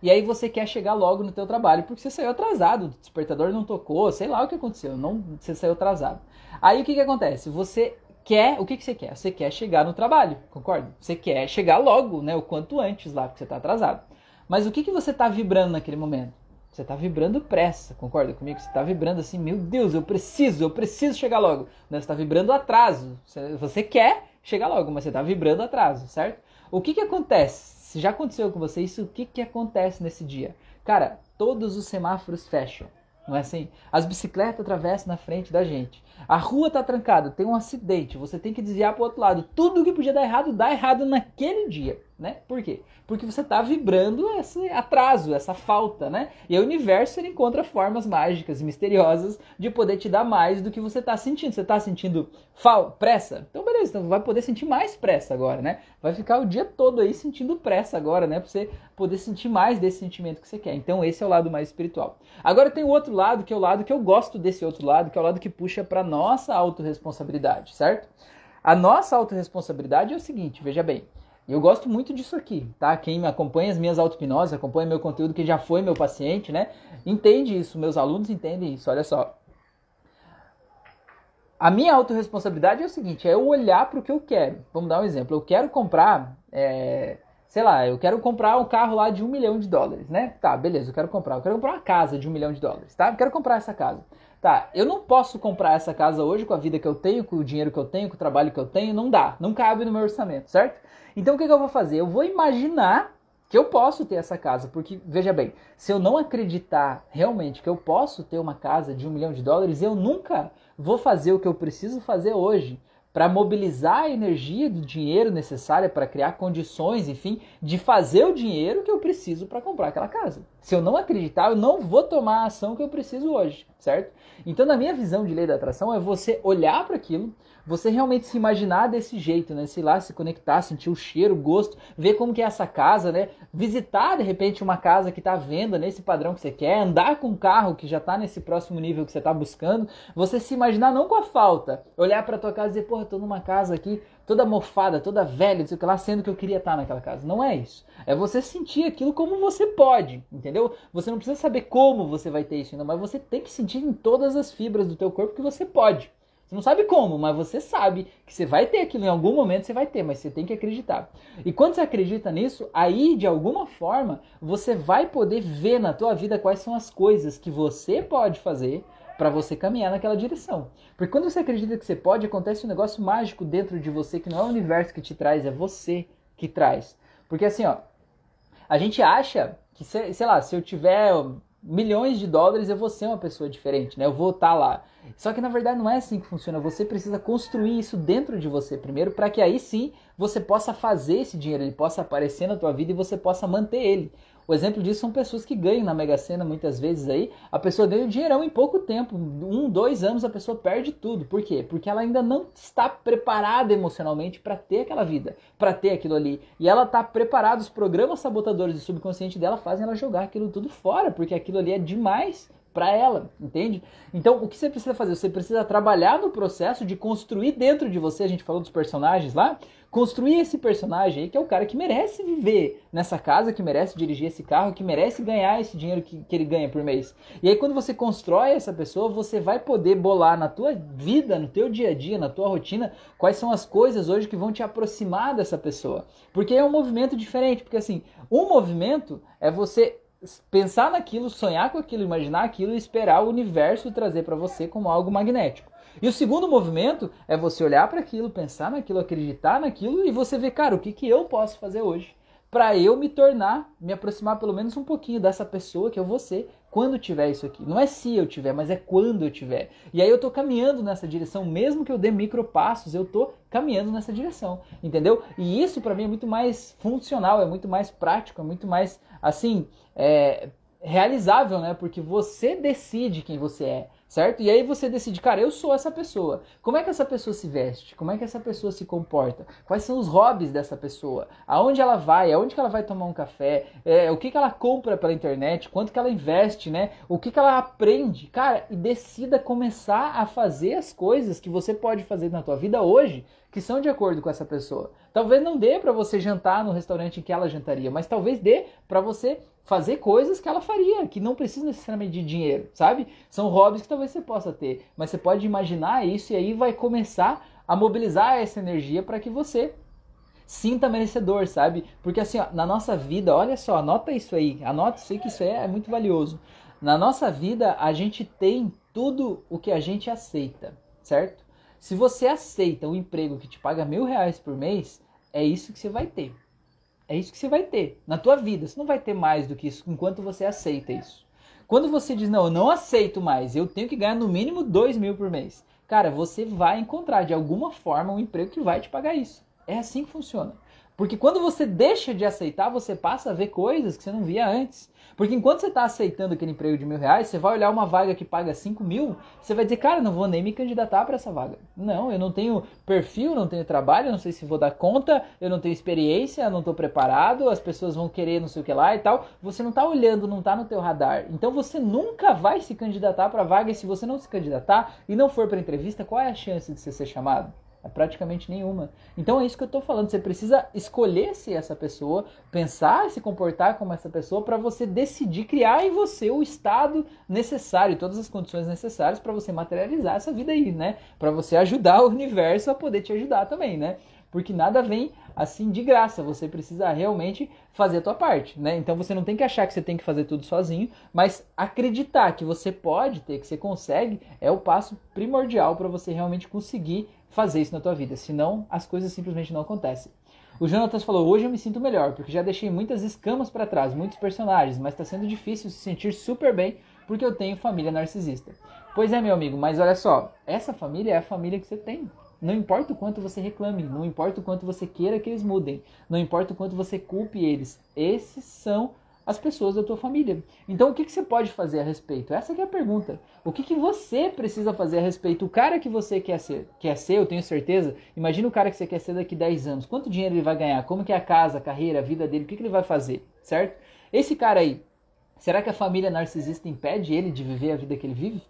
e aí você quer chegar logo no teu trabalho porque você saiu atrasado, o despertador não tocou, sei lá o que aconteceu, não, você saiu atrasado. Aí o que que acontece? Você quer, o que que você quer? Você quer chegar no trabalho, concorda? Você quer chegar logo, né, o quanto antes lá, porque você está atrasado. Mas o que, que você está vibrando naquele momento? Você está vibrando pressa, concorda comigo? Você está vibrando assim, meu Deus, eu preciso, eu preciso chegar logo. Você está vibrando atraso. Você quer chegar logo, mas você está vibrando atraso, certo? O que, que acontece? Se já aconteceu com você isso, o que, que acontece nesse dia? Cara, todos os semáforos fecham. Não é assim? As bicicletas atravessam na frente da gente. A rua está trancada, tem um acidente, você tem que desviar para o outro lado. Tudo que podia dar errado, dá errado naquele dia né? Por quê? Porque você está vibrando esse atraso, essa falta, né? E o universo ele encontra formas mágicas e misteriosas de poder te dar mais do que você está sentindo. Você está sentindo fal pressa? Então beleza, então vai poder sentir mais pressa agora, né? Vai ficar o dia todo aí sentindo pressa agora, né? Para você poder sentir mais desse sentimento que você quer. Então esse é o lado mais espiritual. Agora tem o outro lado, que é o lado que eu gosto desse outro lado, que é o lado que puxa para nossa autorresponsabilidade, certo? A nossa autorresponsabilidade é o seguinte, veja bem, e eu gosto muito disso aqui, tá? Quem me acompanha as minhas auto-hipnoses, acompanha meu conteúdo, que já foi meu paciente, né? Entende isso, meus alunos entendem isso, olha só. A minha autorresponsabilidade é o seguinte, é eu olhar para o que eu quero. Vamos dar um exemplo. Eu quero comprar, é, sei lá, eu quero comprar um carro lá de um milhão de dólares, né? Tá, beleza, eu quero comprar. Eu quero comprar uma casa de um milhão de dólares, tá? Eu quero comprar essa casa. Tá, eu não posso comprar essa casa hoje com a vida que eu tenho, com o dinheiro que eu tenho, com o trabalho que eu tenho, não dá, não cabe no meu orçamento, certo? Então o que, que eu vou fazer? Eu vou imaginar que eu posso ter essa casa, porque veja bem, se eu não acreditar realmente que eu posso ter uma casa de um milhão de dólares, eu nunca vou fazer o que eu preciso fazer hoje para mobilizar a energia do dinheiro necessária para criar condições, enfim, de fazer o dinheiro que eu preciso para comprar aquela casa. Se eu não acreditar, eu não vou tomar a ação que eu preciso hoje, certo? Então, na minha visão de lei da atração, é você olhar para aquilo, você realmente se imaginar desse jeito, né? Sei lá, se conectar, sentir o cheiro, o gosto, ver como que é essa casa, né? Visitar de repente uma casa que está à venda nesse padrão que você quer, andar com um carro que já está nesse próximo nível que você está buscando, você se imaginar não com a falta, olhar para tua casa e dizer, porra, tô numa casa aqui toda mofada, toda velha, não sei o que lá, sendo que eu queria estar naquela casa. Não é isso. É você sentir aquilo como você pode, entendeu? Você não precisa saber como você vai ter isso ainda, mas você tem que sentir em todas as fibras do teu corpo que você pode. Você não sabe como, mas você sabe que você vai ter aquilo em algum momento, você vai ter, mas você tem que acreditar. E quando você acredita nisso, aí de alguma forma você vai poder ver na tua vida quais são as coisas que você pode fazer para você caminhar naquela direção. Porque quando você acredita que você pode, acontece um negócio mágico dentro de você que não é o universo que te traz, é você que traz. Porque assim, ó, a gente acha que, sei lá, se eu tiver milhões de dólares, eu vou ser uma pessoa diferente, né? Eu vou estar tá lá. Só que na verdade não é assim que funciona. Você precisa construir isso dentro de você primeiro, para que aí sim você possa fazer esse dinheiro, ele possa aparecer na tua vida e você possa manter ele. O exemplo disso são pessoas que ganham na Mega Sena muitas vezes aí. A pessoa ganha dinheirão em pouco tempo, um, dois anos a pessoa perde tudo. Por quê? Porque ela ainda não está preparada emocionalmente para ter aquela vida, para ter aquilo ali. E ela está preparada, os programas sabotadores do subconsciente dela fazem ela jogar aquilo tudo fora, porque aquilo ali é demais para ela, entende? Então, o que você precisa fazer? Você precisa trabalhar no processo de construir dentro de você, a gente falou dos personagens lá, construir esse personagem aí que é o cara que merece viver nessa casa, que merece dirigir esse carro, que merece ganhar esse dinheiro que, que ele ganha por mês. E aí quando você constrói essa pessoa, você vai poder bolar na tua vida, no teu dia a dia, na tua rotina, quais são as coisas hoje que vão te aproximar dessa pessoa. Porque é um movimento diferente, porque assim, um movimento é você pensar naquilo, sonhar com aquilo, imaginar aquilo e esperar o universo trazer para você como algo magnético. E o segundo movimento é você olhar para aquilo, pensar naquilo, acreditar naquilo e você ver, cara, o que, que eu posso fazer hoje para eu me tornar, me aproximar pelo menos um pouquinho dessa pessoa que eu vou ser quando tiver isso aqui. Não é se eu tiver, mas é quando eu tiver. E aí eu tô caminhando nessa direção, mesmo que eu dê micropassos, eu tô caminhando nessa direção, entendeu? E isso para mim é muito mais funcional, é muito mais prático, é muito mais assim, é, realizável, né? Porque você decide quem você é certo? E aí você decide, cara, eu sou essa pessoa. Como é que essa pessoa se veste? Como é que essa pessoa se comporta? Quais são os hobbies dessa pessoa? Aonde ela vai? Aonde que ela vai tomar um café? É, o que, que ela compra pela internet? Quanto que ela investe, né? O que, que ela aprende? Cara, e decida começar a fazer as coisas que você pode fazer na tua vida hoje que são de acordo com essa pessoa. Talvez não dê para você jantar no restaurante em que ela jantaria, mas talvez dê para você fazer coisas que ela faria, que não precisa necessariamente de dinheiro, sabe? São hobbies que talvez você possa ter, mas você pode imaginar isso e aí vai começar a mobilizar essa energia para que você sinta merecedor, sabe? Porque assim, ó, na nossa vida, olha só, anota isso aí, anota aí que isso é, é muito valioso. Na nossa vida, a gente tem tudo o que a gente aceita, certo? Se você aceita um emprego que te paga mil reais por mês, é isso que você vai ter. É isso que você vai ter na tua vida. Você não vai ter mais do que isso enquanto você aceita isso. Quando você diz, não, eu não aceito mais, eu tenho que ganhar no mínimo dois mil por mês. Cara, você vai encontrar de alguma forma um emprego que vai te pagar isso. É assim que funciona. Porque quando você deixa de aceitar, você passa a ver coisas que você não via antes. Porque enquanto você está aceitando aquele emprego de mil reais, você vai olhar uma vaga que paga cinco mil, você vai dizer, cara, não vou nem me candidatar para essa vaga. Não, eu não tenho perfil, não tenho trabalho, não sei se vou dar conta, eu não tenho experiência, não estou preparado, as pessoas vão querer não sei o que lá e tal. Você não está olhando, não está no teu radar. Então você nunca vai se candidatar para vaga e se você não se candidatar e não for para entrevista, qual é a chance de você ser chamado? É praticamente nenhuma. Então é isso que eu estou falando. Você precisa escolher se essa pessoa, pensar e se comportar como essa pessoa para você decidir criar em você o estado necessário, todas as condições necessárias para você materializar essa vida aí, né? Para você ajudar o universo a poder te ajudar também, né? Porque nada vem assim de graça. Você precisa realmente fazer a tua parte, né? Então você não tem que achar que você tem que fazer tudo sozinho, mas acreditar que você pode ter, que você consegue, é o passo primordial para você realmente conseguir fazer isso na tua vida, senão as coisas simplesmente não acontecem. O Jonatas falou: Hoje eu me sinto melhor, porque já deixei muitas escamas para trás, muitos personagens, mas está sendo difícil se sentir super bem porque eu tenho família narcisista. Pois é, meu amigo, mas olha só, essa família é a família que você tem. Não importa o quanto você reclame, não importa o quanto você queira que eles mudem, não importa o quanto você culpe eles. Esses são as pessoas da tua família. Então, o que, que você pode fazer a respeito? Essa é a pergunta. O que, que você precisa fazer a respeito? O cara que você quer ser, quer ser, eu tenho certeza. Imagina o cara que você quer ser daqui 10 anos. Quanto dinheiro ele vai ganhar? Como que é a casa, a carreira, a vida dele? O que, que ele vai fazer? Certo? Esse cara aí, será que a família narcisista impede ele de viver a vida que ele vive?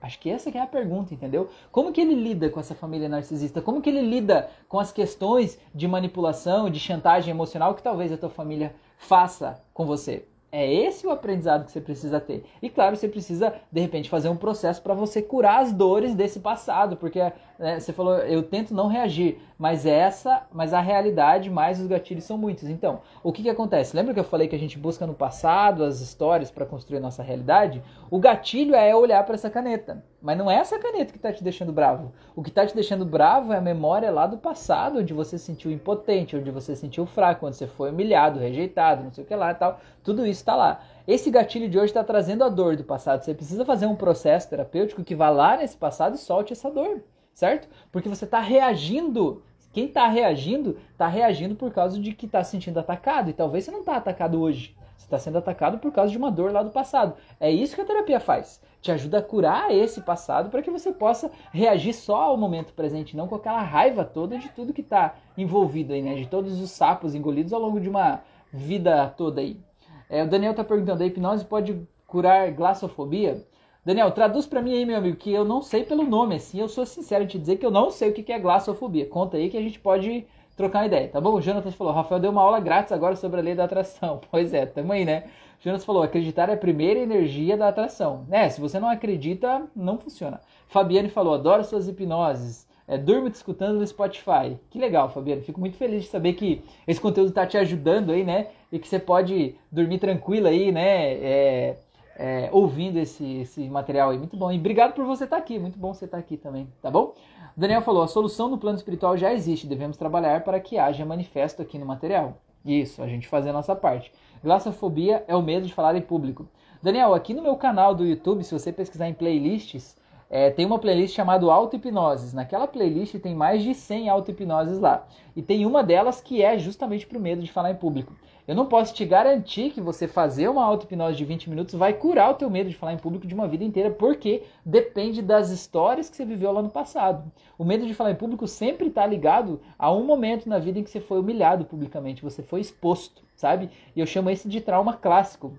Acho que essa que é a pergunta, entendeu? Como que ele lida com essa família narcisista? Como que ele lida com as questões de manipulação, de chantagem emocional que talvez a tua família faça com você? É esse o aprendizado que você precisa ter. E claro, você precisa, de repente, fazer um processo para você curar as dores desse passado, porque né, você falou, eu tento não reagir, mas essa, mas a realidade, mais os gatilhos são muitos. Então, o que, que acontece? Lembra que eu falei que a gente busca no passado as histórias para construir a nossa realidade? O gatilho é olhar para essa caneta. Mas não é essa caneta que está te deixando bravo. O que está te deixando bravo é a memória lá do passado, onde você se sentiu impotente, onde você se sentiu fraco, onde você foi humilhado, rejeitado, não sei o que lá e tal. Tudo isso está lá. Esse gatilho de hoje está trazendo a dor do passado. Você precisa fazer um processo terapêutico que vá lá nesse passado e solte essa dor, certo? Porque você está reagindo. Quem está reagindo, está reagindo por causa de que está se sentindo atacado. E talvez você não está atacado hoje. Você está sendo atacado por causa de uma dor lá do passado. É isso que a terapia faz te ajuda a curar esse passado para que você possa reagir só ao momento presente, não com aquela raiva toda de tudo que está envolvido aí, né? De todos os sapos engolidos ao longo de uma vida toda aí. É, o Daniel está perguntando, a hipnose pode curar glassofobia? Daniel, traduz para mim aí, meu amigo, que eu não sei pelo nome, assim, eu sou sincero em te dizer que eu não sei o que é glassofobia. Conta aí que a gente pode trocar uma ideia, tá bom? O Jonathan falou, Rafael deu uma aula grátis agora sobre a lei da atração. Pois é, tamo aí, né? Jonas falou: acreditar é a primeira energia da atração. É, se você não acredita, não funciona. Fabiane falou: adoro suas hipnoses. É, durmo te escutando no Spotify. Que legal, Fabiane. Fico muito feliz de saber que esse conteúdo está te ajudando aí, né? E que você pode dormir tranquilo aí, né? É, é, ouvindo esse, esse material aí. Muito bom. E obrigado por você estar tá aqui. Muito bom você estar tá aqui também, tá bom? O Daniel falou: a solução no plano espiritual já existe. Devemos trabalhar para que haja manifesto aqui no material. Isso, a gente fazer a nossa parte. Glassofobia é o medo de falar em público. Daniel, aqui no meu canal do YouTube, se você pesquisar em playlists, é, tem uma playlist chamada Auto-Hipnoses. Naquela playlist tem mais de 100 auto-hipnoses lá. E tem uma delas que é justamente para o medo de falar em público. Eu não posso te garantir que você fazer uma auto-hipnose de 20 minutos vai curar o teu medo de falar em público de uma vida inteira, porque depende das histórias que você viveu lá no passado. O medo de falar em público sempre está ligado a um momento na vida em que você foi humilhado publicamente, você foi exposto, sabe? E eu chamo esse de trauma clássico.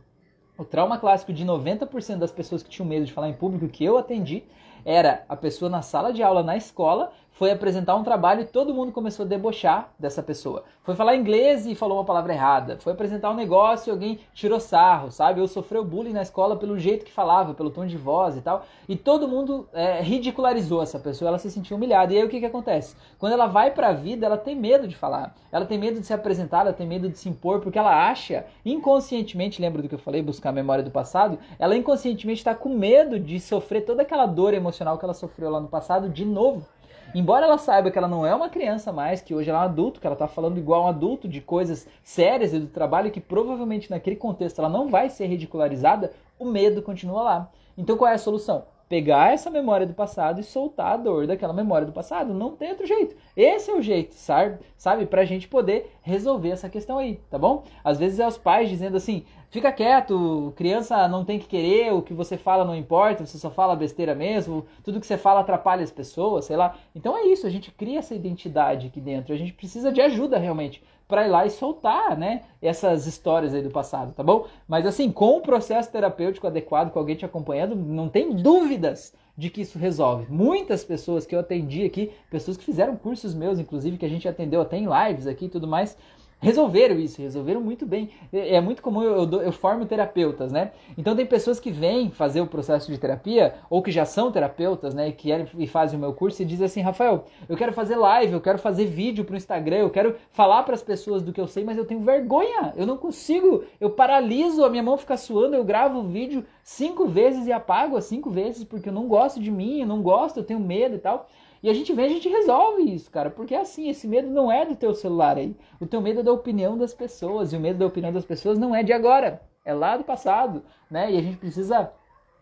O trauma clássico de 90% das pessoas que tinham medo de falar em público que eu atendi era a pessoa na sala de aula na escola foi apresentar um trabalho e todo mundo começou a debochar dessa pessoa. Foi falar inglês e falou uma palavra errada. Foi apresentar um negócio e alguém tirou sarro, sabe? Ou sofreu bullying na escola pelo jeito que falava, pelo tom de voz e tal. E todo mundo é, ridicularizou essa pessoa, ela se sentiu humilhada. E aí o que, que acontece? Quando ela vai para a vida, ela tem medo de falar. Ela tem medo de se apresentar, ela tem medo de se impor, porque ela acha, inconscientemente, lembra do que eu falei, buscar a memória do passado? Ela inconscientemente está com medo de sofrer toda aquela dor emocional que ela sofreu lá no passado de novo. Embora ela saiba que ela não é uma criança mais, que hoje ela é um adulto, que ela está falando igual um adulto de coisas sérias e do trabalho, que provavelmente naquele contexto ela não vai ser ridicularizada, o medo continua lá. Então qual é a solução? Pegar essa memória do passado e soltar a dor daquela memória do passado. Não tem outro jeito. Esse é o jeito, sabe? Sabe? Pra gente poder resolver essa questão aí, tá bom? Às vezes é os pais dizendo assim: Fica quieto, criança não tem que querer, o que você fala não importa, você só fala besteira mesmo, tudo que você fala atrapalha as pessoas, sei lá. Então é isso, a gente cria essa identidade aqui dentro, a gente precisa de ajuda realmente para ir lá e soltar, né, essas histórias aí do passado, tá bom? Mas assim, com o processo terapêutico adequado, com alguém te acompanhando, não tem dúvidas de que isso resolve. Muitas pessoas que eu atendi aqui, pessoas que fizeram cursos meus, inclusive, que a gente atendeu até em lives aqui e tudo mais, resolveram isso, resolveram muito bem. É, é muito comum, eu, eu, eu, formo terapeutas, né? Então tem pessoas que vêm fazer o processo de terapia, ou que já são terapeutas, né? E, querem, e fazem o meu curso e dizem assim, Rafael, eu quero fazer live, eu quero fazer vídeo para o Instagram, eu quero falar para as pessoas do que eu sei, mas eu tenho vergonha, eu não consigo, eu paraliso, a minha mão fica suando, eu gravo o vídeo cinco vezes e apago as cinco vezes porque eu não gosto de mim, eu não gosto, eu tenho medo e tal. E a gente vem, a gente resolve isso, cara. Porque é assim, esse medo não é do teu celular aí. O teu medo é da opinião das pessoas. E o medo da opinião das pessoas não é de agora. É lá do passado, né? E a gente precisa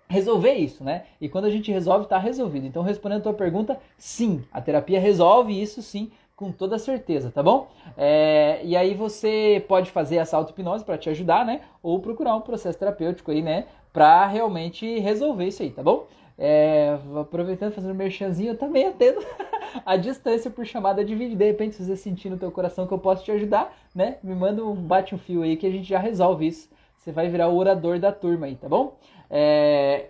resolver isso, né? E quando a gente resolve, está resolvido. Então, respondendo a tua pergunta, sim, a terapia resolve isso sim, com toda certeza, tá bom? É, e aí você pode fazer essa auto-hipnose para te ajudar, né? Ou procurar um processo terapêutico aí, né? Para realmente resolver isso aí, tá bom? É, aproveitando, fazendo merchanzinho, eu também atendo a distância por chamada de vídeo. De repente, se você sentir no teu coração que eu posso te ajudar, né? Me manda um bate um fio aí que a gente já resolve isso. Você vai virar o orador da turma aí, tá bom? É,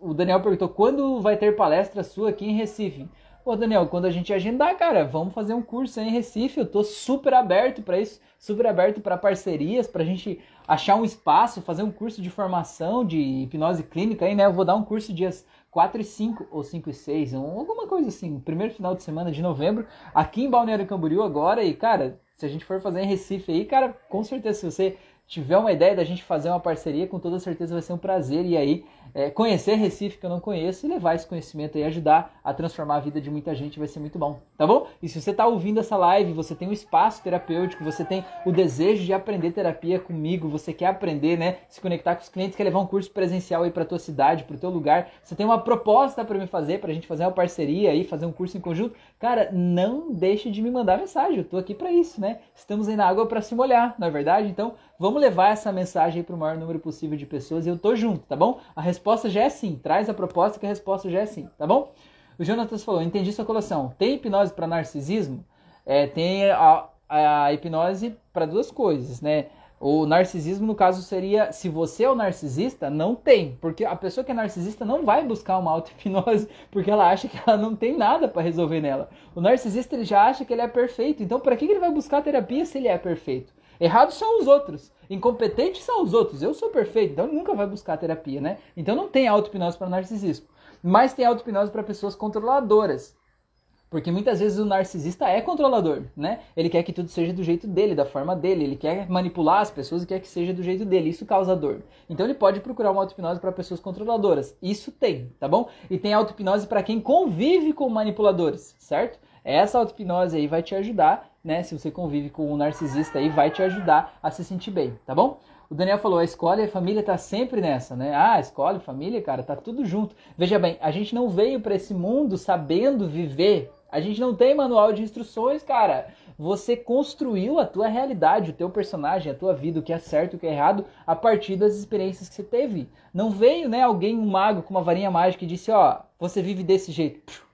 o Daniel perguntou quando vai ter palestra sua aqui em Recife. Pô, Daniel, quando a gente agendar, cara, vamos fazer um curso aí em Recife. Eu tô super aberto para isso, super aberto para parcerias, pra gente achar um espaço, fazer um curso de formação de hipnose clínica aí, né? Eu vou dar um curso dias 4 e 5 ou 5 e 6, alguma coisa assim, primeiro final de semana de novembro, aqui em Balneário Camboriú agora. E, cara, se a gente for fazer em Recife aí, cara, com certeza, se você tiver uma ideia da gente fazer uma parceria, com toda certeza vai ser um prazer. E aí, é, conhecer Recife que eu não conheço e levar esse conhecimento e ajudar a transformar a vida de muita gente vai ser muito bom, tá bom? E se você está ouvindo essa live, você tem um espaço terapêutico, você tem o desejo de aprender terapia comigo, você quer aprender, né? Se conectar com os clientes, quer levar um curso presencial aí para tua cidade, para o teu lugar, você tem uma proposta para me fazer, para a gente fazer uma parceria aí, fazer um curso em conjunto, cara, não deixe de me mandar mensagem, eu tô aqui para isso, né? Estamos aí na água para se molhar, na é verdade? Então, Vamos levar essa mensagem para o maior número possível de pessoas e eu tô junto, tá bom? A resposta já é sim. Traz a proposta que a resposta já é sim, tá bom? O Jonatas falou: entendi sua colação. Tem hipnose para narcisismo? É, tem a, a hipnose para duas coisas, né? O narcisismo, no caso, seria se você é o narcisista, não tem. Porque a pessoa que é narcisista não vai buscar uma auto-hipnose porque ela acha que ela não tem nada para resolver nela. O narcisista ele já acha que ele é perfeito. Então, para que ele vai buscar terapia se ele é perfeito? Errados são os outros. Incompetentes são os outros. Eu sou perfeito, então nunca vai buscar terapia, né? Então não tem auto-hipnose para narcisismo. Mas tem auto-hipnose para pessoas controladoras. Porque muitas vezes o narcisista é controlador, né? Ele quer que tudo seja do jeito dele, da forma dele, ele quer manipular as pessoas e quer que seja do jeito dele. Isso causa dor. Então ele pode procurar uma auto-hipnose para pessoas controladoras. Isso tem, tá bom? E tem auto-hipnose para quem convive com manipuladores, certo? Essa auto-hipnose aí vai te ajudar né? Se você convive com um narcisista aí, vai te ajudar a se sentir bem, tá bom? O Daniel falou, a escola e a família tá sempre nessa, né? Ah, a escola e família, cara, tá tudo junto. Veja bem, a gente não veio para esse mundo sabendo viver. A gente não tem manual de instruções, cara. Você construiu a tua realidade, o teu personagem, a tua vida, o que é certo, o que é errado, a partir das experiências que você teve. Não veio, né, alguém, um mago com uma varinha mágica e disse, ó, você vive desse jeito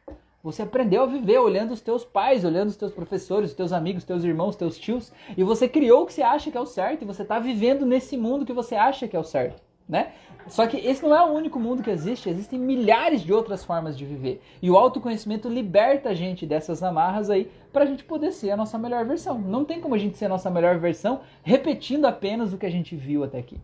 você aprendeu a viver olhando os teus pais, olhando os teus professores, os teus amigos, os teus irmãos, os teus tios, e você criou o que você acha que é o certo, e você está vivendo nesse mundo que você acha que é o certo, né? Só que esse não é o único mundo que existe, existem milhares de outras formas de viver. E o autoconhecimento liberta a gente dessas amarras aí para a gente poder ser a nossa melhor versão. Não tem como a gente ser a nossa melhor versão repetindo apenas o que a gente viu até aqui.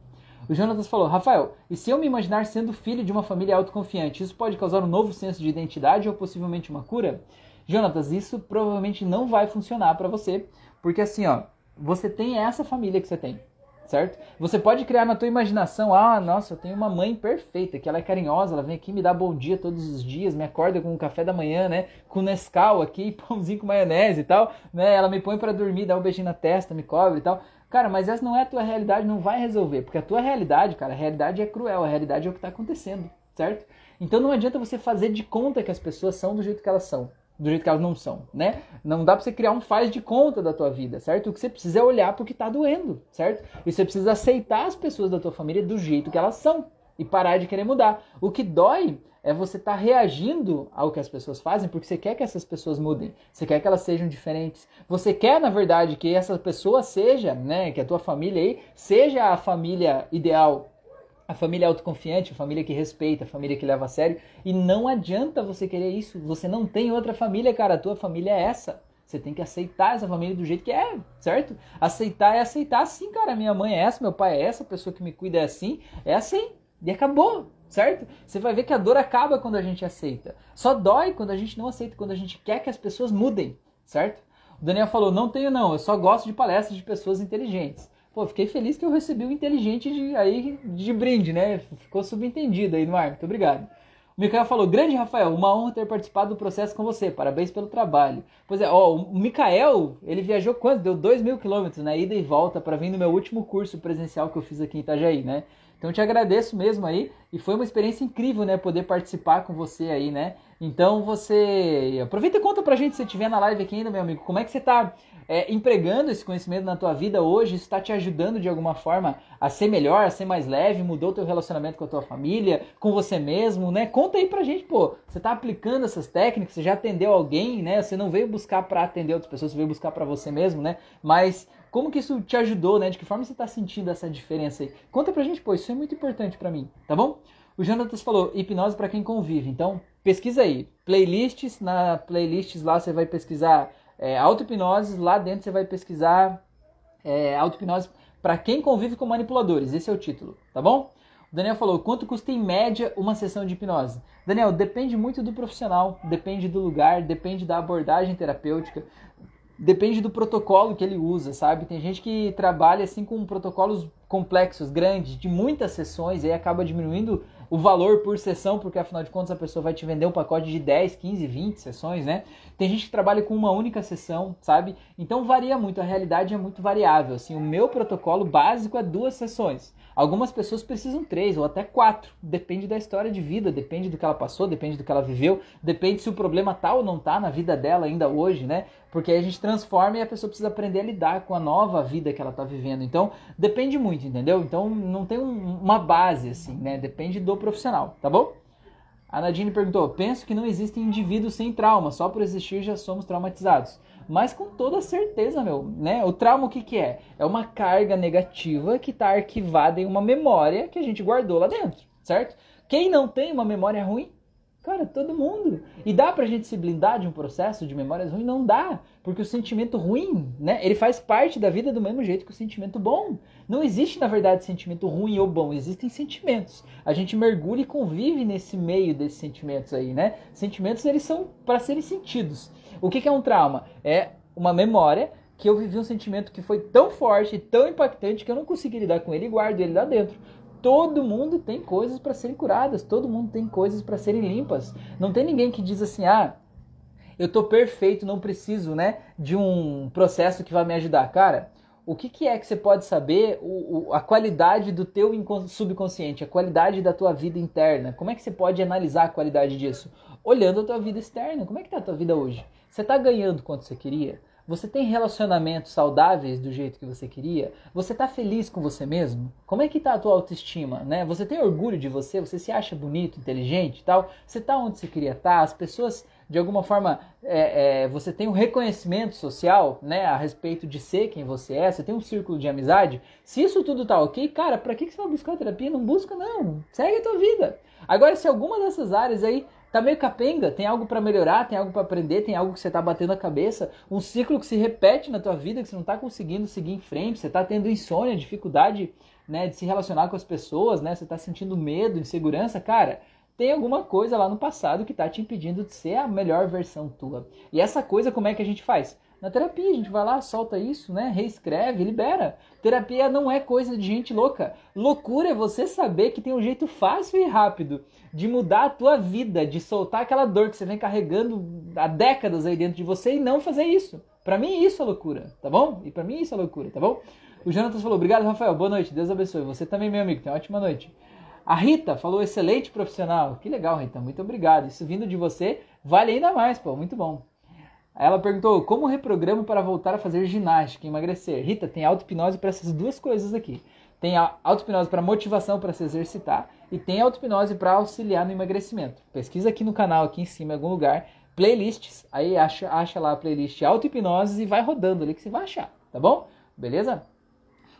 O Jonatas falou: Rafael, e se eu me imaginar sendo filho de uma família autoconfiante, isso pode causar um novo senso de identidade ou possivelmente uma cura? Jonatas, isso provavelmente não vai funcionar para você, porque assim, ó, você tem essa família que você tem, certo? Você pode criar na tua imaginação, ah, nossa, eu tenho uma mãe perfeita, que ela é carinhosa, ela vem aqui me dar bom dia todos os dias, me acorda com um café da manhã, né, com Nescau aqui, pãozinho com maionese e tal, né? Ela me põe para dormir, dá um beijinho na testa, me cobre e tal. Cara, mas essa não é a tua realidade, não vai resolver. Porque a tua realidade, cara, a realidade é cruel, a realidade é o que está acontecendo, certo? Então não adianta você fazer de conta que as pessoas são do jeito que elas são, do jeito que elas não são, né? Não dá pra você criar um faz de conta da tua vida, certo? O que você precisa é olhar pro que tá doendo, certo? E você precisa aceitar as pessoas da tua família do jeito que elas são e parar de querer mudar. O que dói é você estar tá reagindo ao que as pessoas fazem porque você quer que essas pessoas mudem, você quer que elas sejam diferentes. Você quer, na verdade, que essa pessoa seja, né, que a tua família aí seja a família ideal, a família autoconfiante, a família que respeita, a família que leva a sério. E não adianta você querer isso. Você não tem outra família, cara. A tua família é essa. Você tem que aceitar essa família do jeito que é, certo? Aceitar é aceitar sim, cara. Minha mãe é essa, meu pai é essa, a pessoa que me cuida é assim, é assim. E acabou, certo? Você vai ver que a dor acaba quando a gente aceita. Só dói quando a gente não aceita, quando a gente quer que as pessoas mudem, certo? O Daniel falou: não tenho não, eu só gosto de palestras de pessoas inteligentes. Pô, fiquei feliz que eu recebi o um inteligente de, aí, de brinde, né? Ficou subentendido aí no ar. Muito obrigado. O Mikael falou: Grande Rafael, uma honra ter participado do processo com você. Parabéns pelo trabalho. Pois é, ó, o Mikael, ele viajou quanto? Deu 2 mil quilômetros, né? Ida e volta para vir no meu último curso presencial que eu fiz aqui em Itajaí, né? Então eu te agradeço mesmo aí e foi uma experiência incrível, né, poder participar com você aí, né? Então você aproveita e conta pra gente se estiver na live aqui ainda, meu amigo, como é que você tá é, empregando esse conhecimento na tua vida hoje, isso está te ajudando de alguma forma a ser melhor, a ser mais leve, mudou teu relacionamento com a tua família, com você mesmo, né? Conta aí pra gente, pô, você está aplicando essas técnicas, você já atendeu alguém, né? Você não veio buscar para atender outras pessoas, você veio buscar para você mesmo, né? Mas como que isso te ajudou, né? De que forma você está sentindo essa diferença aí? Conta pra gente, pô, isso é muito importante para mim, tá bom? O Jonatas falou, hipnose para quem convive. Então, pesquisa aí. Playlists, na playlists lá você vai pesquisar é, auto-hipnose, lá dentro você vai pesquisar é, auto-hipnose para quem convive com manipuladores. Esse é o título, tá bom? O Daniel falou, quanto custa em média uma sessão de hipnose? Daniel, depende muito do profissional, depende do lugar, depende da abordagem terapêutica, depende do protocolo que ele usa, sabe? Tem gente que trabalha assim com protocolos complexos, grandes, de muitas sessões, e aí acaba diminuindo o valor por sessão, porque afinal de contas a pessoa vai te vender um pacote de 10, 15, 20 sessões, né? Tem gente que trabalha com uma única sessão, sabe? Então varia muito, a realidade é muito variável. Assim, o meu protocolo básico é duas sessões. Algumas pessoas precisam três ou até quatro. Depende da história de vida, depende do que ela passou, depende do que ela viveu, depende se o problema tá ou não tá na vida dela ainda hoje, né? Porque aí a gente transforma e a pessoa precisa aprender a lidar com a nova vida que ela tá vivendo. Então, depende muito, entendeu? Então, não tem um, uma base assim, né? Depende do profissional, tá bom? A Nadine perguntou: penso que não existem indivíduos sem trauma, só por existir já somos traumatizados mas com toda certeza, meu, né? O trauma o que, que é? É uma carga negativa que está arquivada em uma memória que a gente guardou lá dentro, certo? Quem não tem uma memória ruim? Cara, todo mundo. E dá pra gente se blindar de um processo de memórias ruins? Não dá. Porque o sentimento ruim, né? Ele faz parte da vida do mesmo jeito que o sentimento bom. Não existe, na verdade, sentimento ruim ou bom. Existem sentimentos. A gente mergulha e convive nesse meio desses sentimentos aí, né? Sentimentos, eles são para serem sentidos. O que, que é um trauma? É uma memória que eu vivi um sentimento que foi tão forte, tão impactante que eu não consegui lidar com ele e guardo ele lá dentro. Todo mundo tem coisas para serem curadas, todo mundo tem coisas para serem limpas. Não tem ninguém que diz assim: "Ah, eu tô perfeito, não preciso, né, de um processo que vai me ajudar". Cara, o que, que é que você pode saber o, o, a qualidade do teu subconsciente, a qualidade da tua vida interna? Como é que você pode analisar a qualidade disso? Olhando a tua vida externa. Como é que tá a tua vida hoje? Você está ganhando quanto você queria? Você tem relacionamentos saudáveis do jeito que você queria? Você está feliz com você mesmo? Como é que está a tua autoestima, né? Você tem orgulho de você? Você se acha bonito, inteligente e tal? Você está onde você queria estar? Tá? As pessoas, de alguma forma, é, é, você tem um reconhecimento social, né? A respeito de ser quem você é? Você tem um círculo de amizade? Se isso tudo tá ok, cara, para que, que você vai buscar terapia? Não busca não. Segue a tua vida. Agora, se alguma dessas áreas aí tá meio capenga, tem algo para melhorar, tem algo para aprender, tem algo que você tá batendo a cabeça, um ciclo que se repete na tua vida que você não tá conseguindo seguir em frente, você tá tendo insônia, dificuldade, né, de se relacionar com as pessoas, né? Você tá sentindo medo, insegurança, cara, tem alguma coisa lá no passado que tá te impedindo de ser a melhor versão tua. E essa coisa como é que a gente faz? Na terapia, a gente vai lá, solta isso, né? Reescreve, libera. Terapia não é coisa de gente louca. Loucura é você saber que tem um jeito fácil e rápido de mudar a tua vida, de soltar aquela dor que você vem carregando há décadas aí dentro de você e não fazer isso. Para mim isso é loucura, tá bom? E para mim isso é loucura, tá bom? O Jonathan falou: "Obrigado, Rafael. Boa noite. Deus abençoe. Você também, meu amigo. Tenha uma ótima noite." A Rita falou: "Excelente profissional." Que legal, Rita. Muito obrigado. Isso vindo de você vale ainda mais, pô. Muito bom. Ela perguntou como reprogramo para voltar a fazer ginástica e emagrecer. Rita, tem auto-hipnose para essas duas coisas aqui. Tem auto-hipnose para motivação para se exercitar e tem auto-hipnose para auxiliar no emagrecimento. Pesquisa aqui no canal, aqui em cima, em algum lugar, playlists, aí acha, acha lá a playlist auto-hipnose e vai rodando ali que você vai achar, tá bom? Beleza?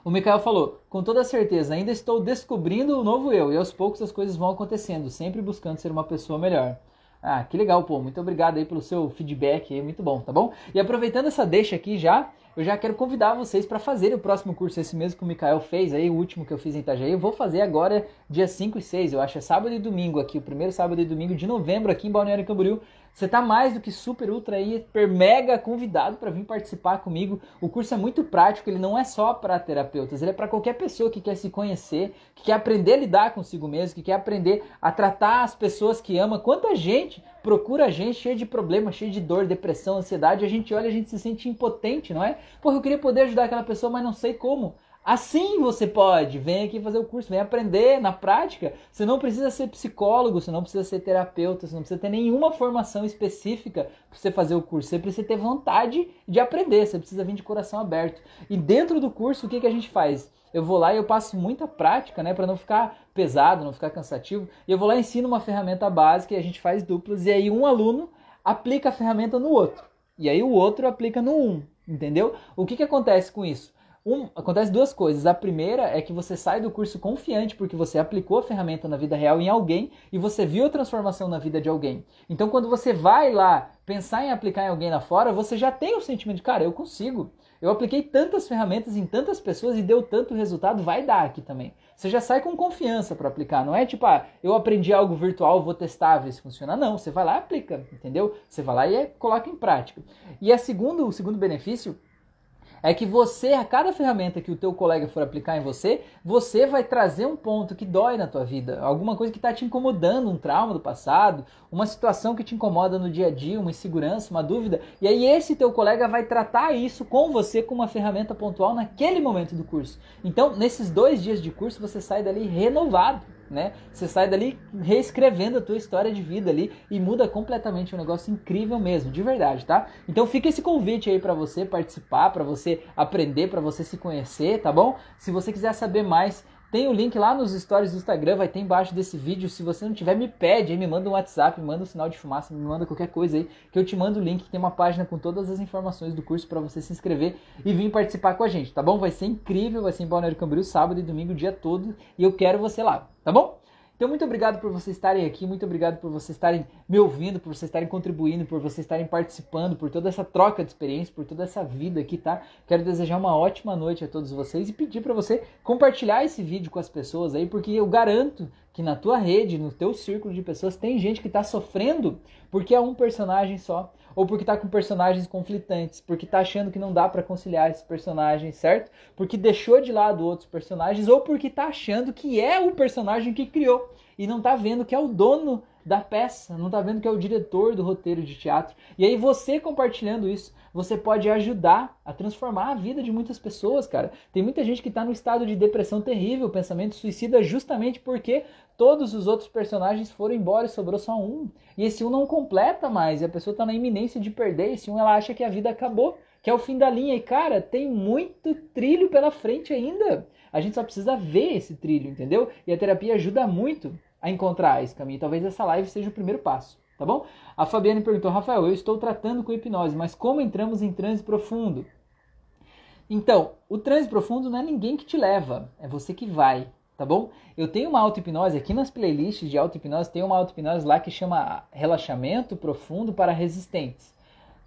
O Mikael falou: com toda certeza, ainda estou descobrindo o novo eu e aos poucos as coisas vão acontecendo, sempre buscando ser uma pessoa melhor. Ah, que legal, pô. Muito obrigado aí pelo seu feedback aí, muito bom, tá bom? E aproveitando essa deixa aqui já, eu já quero convidar vocês para fazer o próximo curso, esse mesmo que o Mikael fez aí, o último que eu fiz em Itajaí. Eu vou fazer agora dia 5 e 6, eu acho, é sábado e domingo aqui, o primeiro sábado e domingo de novembro aqui em Balneário Camboriú. Você tá mais do que super, ultra, hiper, mega convidado para vir participar comigo. O curso é muito prático, ele não é só para terapeutas, ele é para qualquer pessoa que quer se conhecer, que quer aprender a lidar consigo mesmo, que quer aprender a tratar as pessoas que ama. Quanta gente procura a gente cheio de problemas, cheio de dor, depressão, ansiedade, a gente olha, a gente se sente impotente, não é? Porra, eu queria poder ajudar aquela pessoa, mas não sei como. Assim você pode. Vem aqui fazer o curso, vem aprender na prática. Você não precisa ser psicólogo, você não precisa ser terapeuta, você não precisa ter nenhuma formação específica para você fazer o curso. Você precisa ter vontade de aprender, você precisa vir de coração aberto. E dentro do curso, o que, que a gente faz? Eu vou lá e eu passo muita prática, né, para não ficar pesado, não ficar cansativo. E eu vou lá e ensino uma ferramenta básica e a gente faz duplas. E aí um aluno aplica a ferramenta no outro. E aí o outro aplica no um, entendeu? O que, que acontece com isso? Um, acontece duas coisas. A primeira é que você sai do curso confiante porque você aplicou a ferramenta na vida real em alguém e você viu a transformação na vida de alguém. Então, quando você vai lá pensar em aplicar em alguém lá fora, você já tem o sentimento de, cara, eu consigo. Eu apliquei tantas ferramentas em tantas pessoas e deu tanto resultado, vai dar aqui também. Você já sai com confiança para aplicar. Não é tipo, ah, eu aprendi algo virtual, vou testar, ver se funciona. Não, você vai lá e aplica, entendeu? Você vai lá e é, coloca em prática. E a segundo, o segundo benefício é que você, a cada ferramenta que o teu colega for aplicar em você, você vai trazer um ponto que dói na tua vida, alguma coisa que está te incomodando, um trauma do passado, uma situação que te incomoda no dia a dia, uma insegurança, uma dúvida, e aí esse teu colega vai tratar isso com você com uma ferramenta pontual naquele momento do curso. Então, nesses dois dias de curso, você sai dali renovado né? Você sai dali reescrevendo a tua história de vida ali e muda completamente, um negócio incrível mesmo, de verdade, tá? Então fica esse convite aí para você participar, para você aprender, para você se conhecer, tá bom? Se você quiser saber mais, tem o link lá nos stories do Instagram, vai ter embaixo desse vídeo. Se você não tiver, me pede me manda um WhatsApp, me manda um sinal de fumaça, me manda qualquer coisa aí, que eu te mando o link. Tem uma página com todas as informações do curso para você se inscrever e vir participar com a gente, tá bom? Vai ser incrível, vai ser em Balneário Camboriú sábado e domingo o dia todo e eu quero você lá, tá bom? Então, muito obrigado por vocês estarem aqui, muito obrigado por vocês estarem me ouvindo, por vocês estarem contribuindo, por vocês estarem participando, por toda essa troca de experiência, por toda essa vida aqui, tá? Quero desejar uma ótima noite a todos vocês e pedir para você compartilhar esse vídeo com as pessoas aí, porque eu garanto que na tua rede, no teu círculo de pessoas, tem gente que está sofrendo porque é um personagem só, ou porque está com personagens conflitantes, porque está achando que não dá para conciliar esses personagens, certo? Porque deixou de lado outros personagens, ou porque está achando que é o personagem que criou e não está vendo que é o dono da peça, não está vendo que é o diretor do roteiro de teatro. E aí você compartilhando isso, você pode ajudar a transformar a vida de muitas pessoas, cara. Tem muita gente que está no estado de depressão terrível, pensamento suicida, justamente porque todos os outros personagens foram embora e sobrou só um. E esse um não completa mais, e a pessoa está na iminência de perder. Esse um ela acha que a vida acabou, que é o fim da linha. E cara, tem muito trilho pela frente ainda. A gente só precisa ver esse trilho, entendeu? E a terapia ajuda muito a encontrar esse caminho. Talvez essa live seja o primeiro passo, tá bom? A Fabiane perguntou: Rafael, eu estou tratando com hipnose, mas como entramos em transe profundo? Então, o transe profundo não é ninguém que te leva, é você que vai, tá bom? Eu tenho uma auto-hipnose aqui nas playlists de auto-hipnose, tem uma auto-hipnose lá que chama Relaxamento Profundo para Resistentes.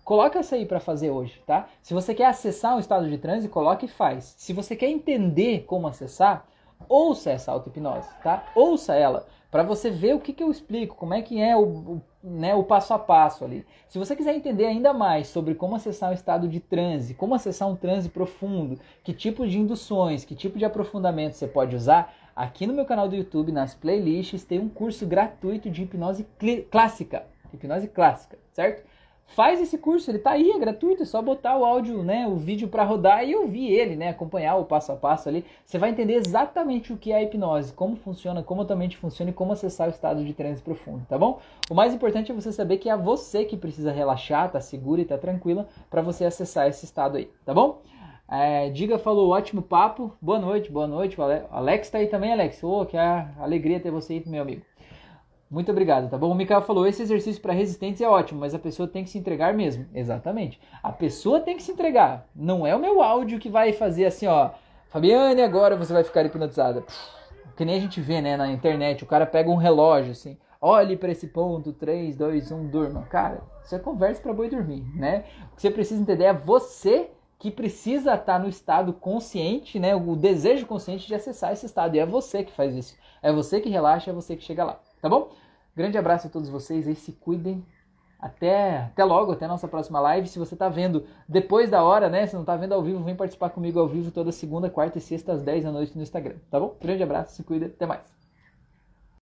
Coloca essa aí para fazer hoje, tá? Se você quer acessar um estado de transe, coloque e faz. Se você quer entender como acessar, ouça essa auto-hipnose, tá? Ouça ela para você ver o que, que eu explico, como é que é o, o, né, o passo a passo ali. Se você quiser entender ainda mais sobre como acessar um estado de transe, como acessar um transe profundo, que tipo de induções, que tipo de aprofundamento você pode usar, aqui no meu canal do YouTube, nas playlists, tem um curso gratuito de hipnose clássica. Hipnose clássica, certo? faz esse curso, ele tá aí, é gratuito, é só botar o áudio, né, o vídeo para rodar e ouvir ele, né, acompanhar o passo a passo ali. Você vai entender exatamente o que é a hipnose, como funciona, como a tua mente funciona e como acessar o estado de transe profundo, tá bom? O mais importante é você saber que é você que precisa relaxar, tá segura e tá tranquila para você acessar esse estado aí, tá bom? É, Diga falou, ótimo papo, boa noite, boa noite. Alex tá aí também, Alex. Oh, que alegria ter você aí, meu amigo. Muito obrigado, tá bom? O Mikael falou: esse exercício para resistentes é ótimo, mas a pessoa tem que se entregar mesmo. Exatamente. A pessoa tem que se entregar. Não é o meu áudio que vai fazer assim, ó. Fabiane, agora você vai ficar hipnotizada. Que nem a gente vê, né, na internet. O cara pega um relógio assim. Olhe para esse ponto, 3, 2, 1, durma. Cara, isso é conversa para boi dormir, né? O que você precisa entender é você que precisa estar no estado consciente, né? O desejo consciente de acessar esse estado. E é você que faz isso. É você que relaxa, é você que chega lá. Tá bom? Grande abraço a todos vocês aí, se cuidem. Até, até logo, até nossa próxima live. Se você está vendo depois da hora, né? Se não está vendo ao vivo, vem participar comigo ao vivo toda segunda, quarta e sexta às 10 da noite no Instagram, tá bom? Grande abraço, se cuida, até mais.